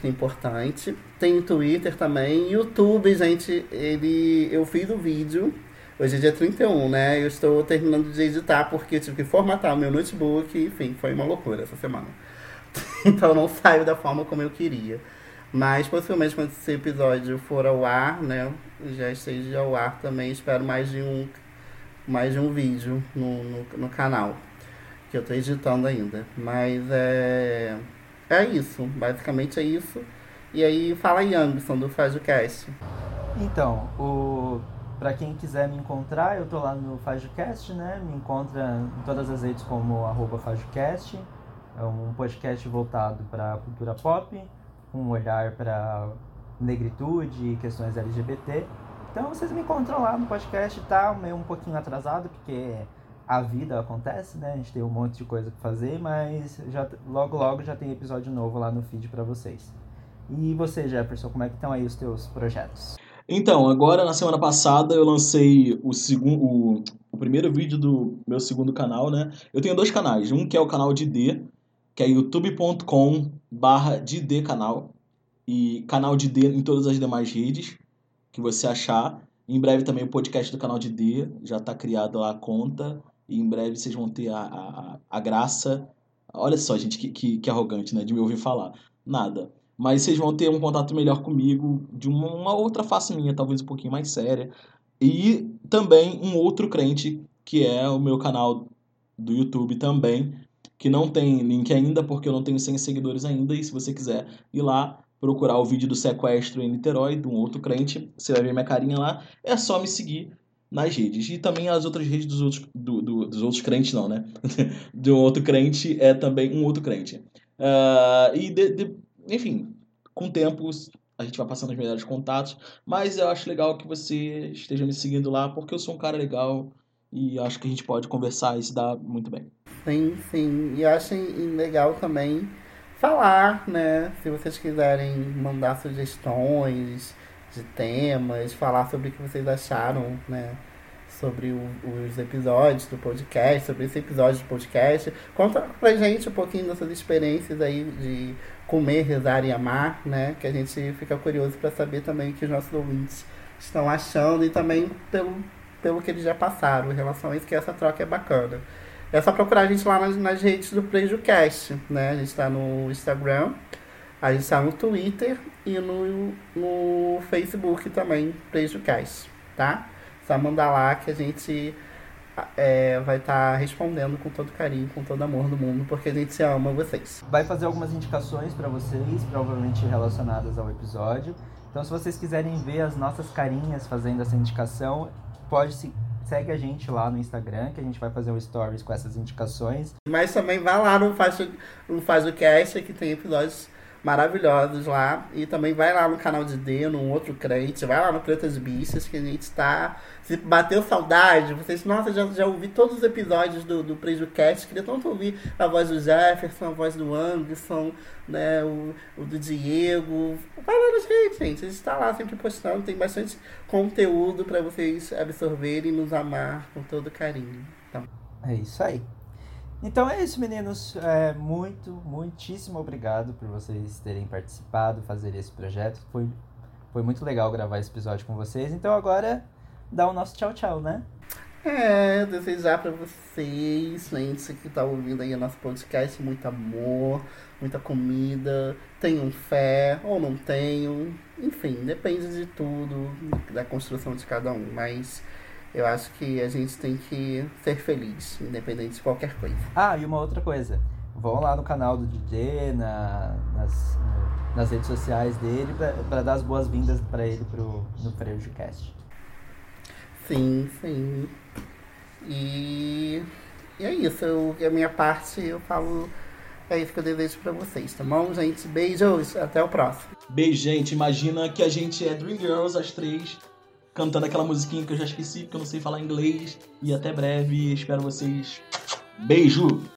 é importante. Tem Twitter também. YouTube, gente, ele. Eu fiz o vídeo. Hoje é dia 31, né? Eu estou terminando de editar porque eu tive que formatar o meu notebook. Enfim, foi uma loucura essa semana. então não saiu da forma como eu queria. Mas possivelmente quando esse episódio for ao ar, né? Já esteja ao ar também. Espero mais de um, mais de um vídeo no, no, no canal. Que eu estou editando ainda. Mas é. É isso, basicamente é isso. E aí fala aí, Anderson, do FajoCast. Então, o... para quem quiser me encontrar, eu tô lá no FajoCast, né? Me encontra em todas as redes como FajoCast. É um podcast voltado para cultura pop, um olhar para negritude e questões LGBT. Então vocês me encontram lá no podcast, tá meio um pouquinho atrasado, porque a vida acontece, né? A gente tem um monte de coisa pra fazer, mas já, logo logo já tem episódio novo lá no feed para vocês. E você, Jefferson, como é que estão aí os teus projetos? Então, agora na semana passada eu lancei o segundo o, primeiro vídeo do meu segundo canal, né? Eu tenho dois canais, um que é o canal de D, que é youtube.com barra canal e canal de D em todas as demais redes que você achar. Em breve também o podcast do canal de D, já está criado lá a conta. E em breve vocês vão ter a, a, a graça. Olha só, gente, que, que, que, arrogante, né? De me ouvir falar. Nada. Mas vocês vão ter um contato melhor comigo, de uma, uma outra face minha, talvez um pouquinho mais séria. E também um outro crente, que é o meu canal do YouTube também, que não tem link ainda, porque eu não tenho 100 seguidores ainda. E se você quiser ir lá, procurar o vídeo do sequestro em Niterói, de um outro crente, você vai ver minha carinha lá. É só me seguir nas redes. E também as outras redes dos outros, do, do, dos outros crentes, não, né? de um outro crente é também um outro crente. Uh, e, de, de, enfim, com o tempo a gente vai passando os melhores contatos. Mas eu acho legal que você esteja me seguindo lá, porque eu sou um cara legal e acho que a gente pode conversar e se dar muito bem. Sim, sim. E acho legal também falar, né? Se vocês quiserem mandar sugestões de temas, falar sobre o que vocês acharam, né? Sobre o, os episódios do podcast, sobre esse episódio do podcast. Conta pra gente um pouquinho dessas experiências aí de comer, rezar e amar, né? Que a gente fica curioso para saber também o que os nossos ouvintes estão achando e também pelo, pelo que eles já passaram em relação a isso, que essa troca é bacana. É só procurar a gente lá nas, nas redes do PrejuCast, né? A gente está no Instagram, a gente está no Twitter e no, no Facebook também, PrejuCast, tá? Só mandar lá que a gente é, vai estar tá respondendo com todo carinho, com todo amor do mundo, porque a gente ama vocês. Vai fazer algumas indicações para vocês, provavelmente relacionadas ao episódio. Então, se vocês quiserem ver as nossas carinhas fazendo essa indicação, pode se segue a gente lá no Instagram, que a gente vai fazer um stories com essas indicações. Mas também vai lá no Faz, no Faz o Cast, que tem episódios maravilhosos lá. E também vai lá no canal de D, num outro crente, vai lá no Pretas Bichas, que a gente está. Se bateu saudade, vocês, nossa, já, já ouvi todos os episódios do, do Prejucast, queria tanto ouvir a voz do Jefferson, a voz do Anderson, né, o, o do Diego. Vai lá nas redes, gente. A gente está lá sempre postando, tem bastante conteúdo para vocês absorverem e nos amar com todo carinho. Tá? É isso aí. Então é isso, meninos. É, muito, muitíssimo obrigado por vocês terem participado, fazer esse projeto. Foi, foi muito legal gravar esse episódio com vocês. Então agora dá o nosso tchau, tchau, né? É, desejar para vocês, gente que tá ouvindo aí o nosso podcast, muito amor, muita comida, tenham fé ou não tenham, enfim, depende de tudo, da construção de cada um, mas eu acho que a gente tem que ser feliz, independente de qualquer coisa. Ah, e uma outra coisa. Vão lá no canal do DJ, na, nas, nas redes sociais dele, para dar as boas-vindas para ele pro, no PrejuCast. Sim, sim. E, e é isso. Eu, a minha parte, eu falo. É isso que eu desejo pra vocês, tá bom, gente? Beijos, até o próximo. Beijo, gente. Imagina que a gente é Dream Girls, as três cantando aquela musiquinha que eu já esqueci, porque eu não sei falar inglês. E até breve, espero vocês. Beijo!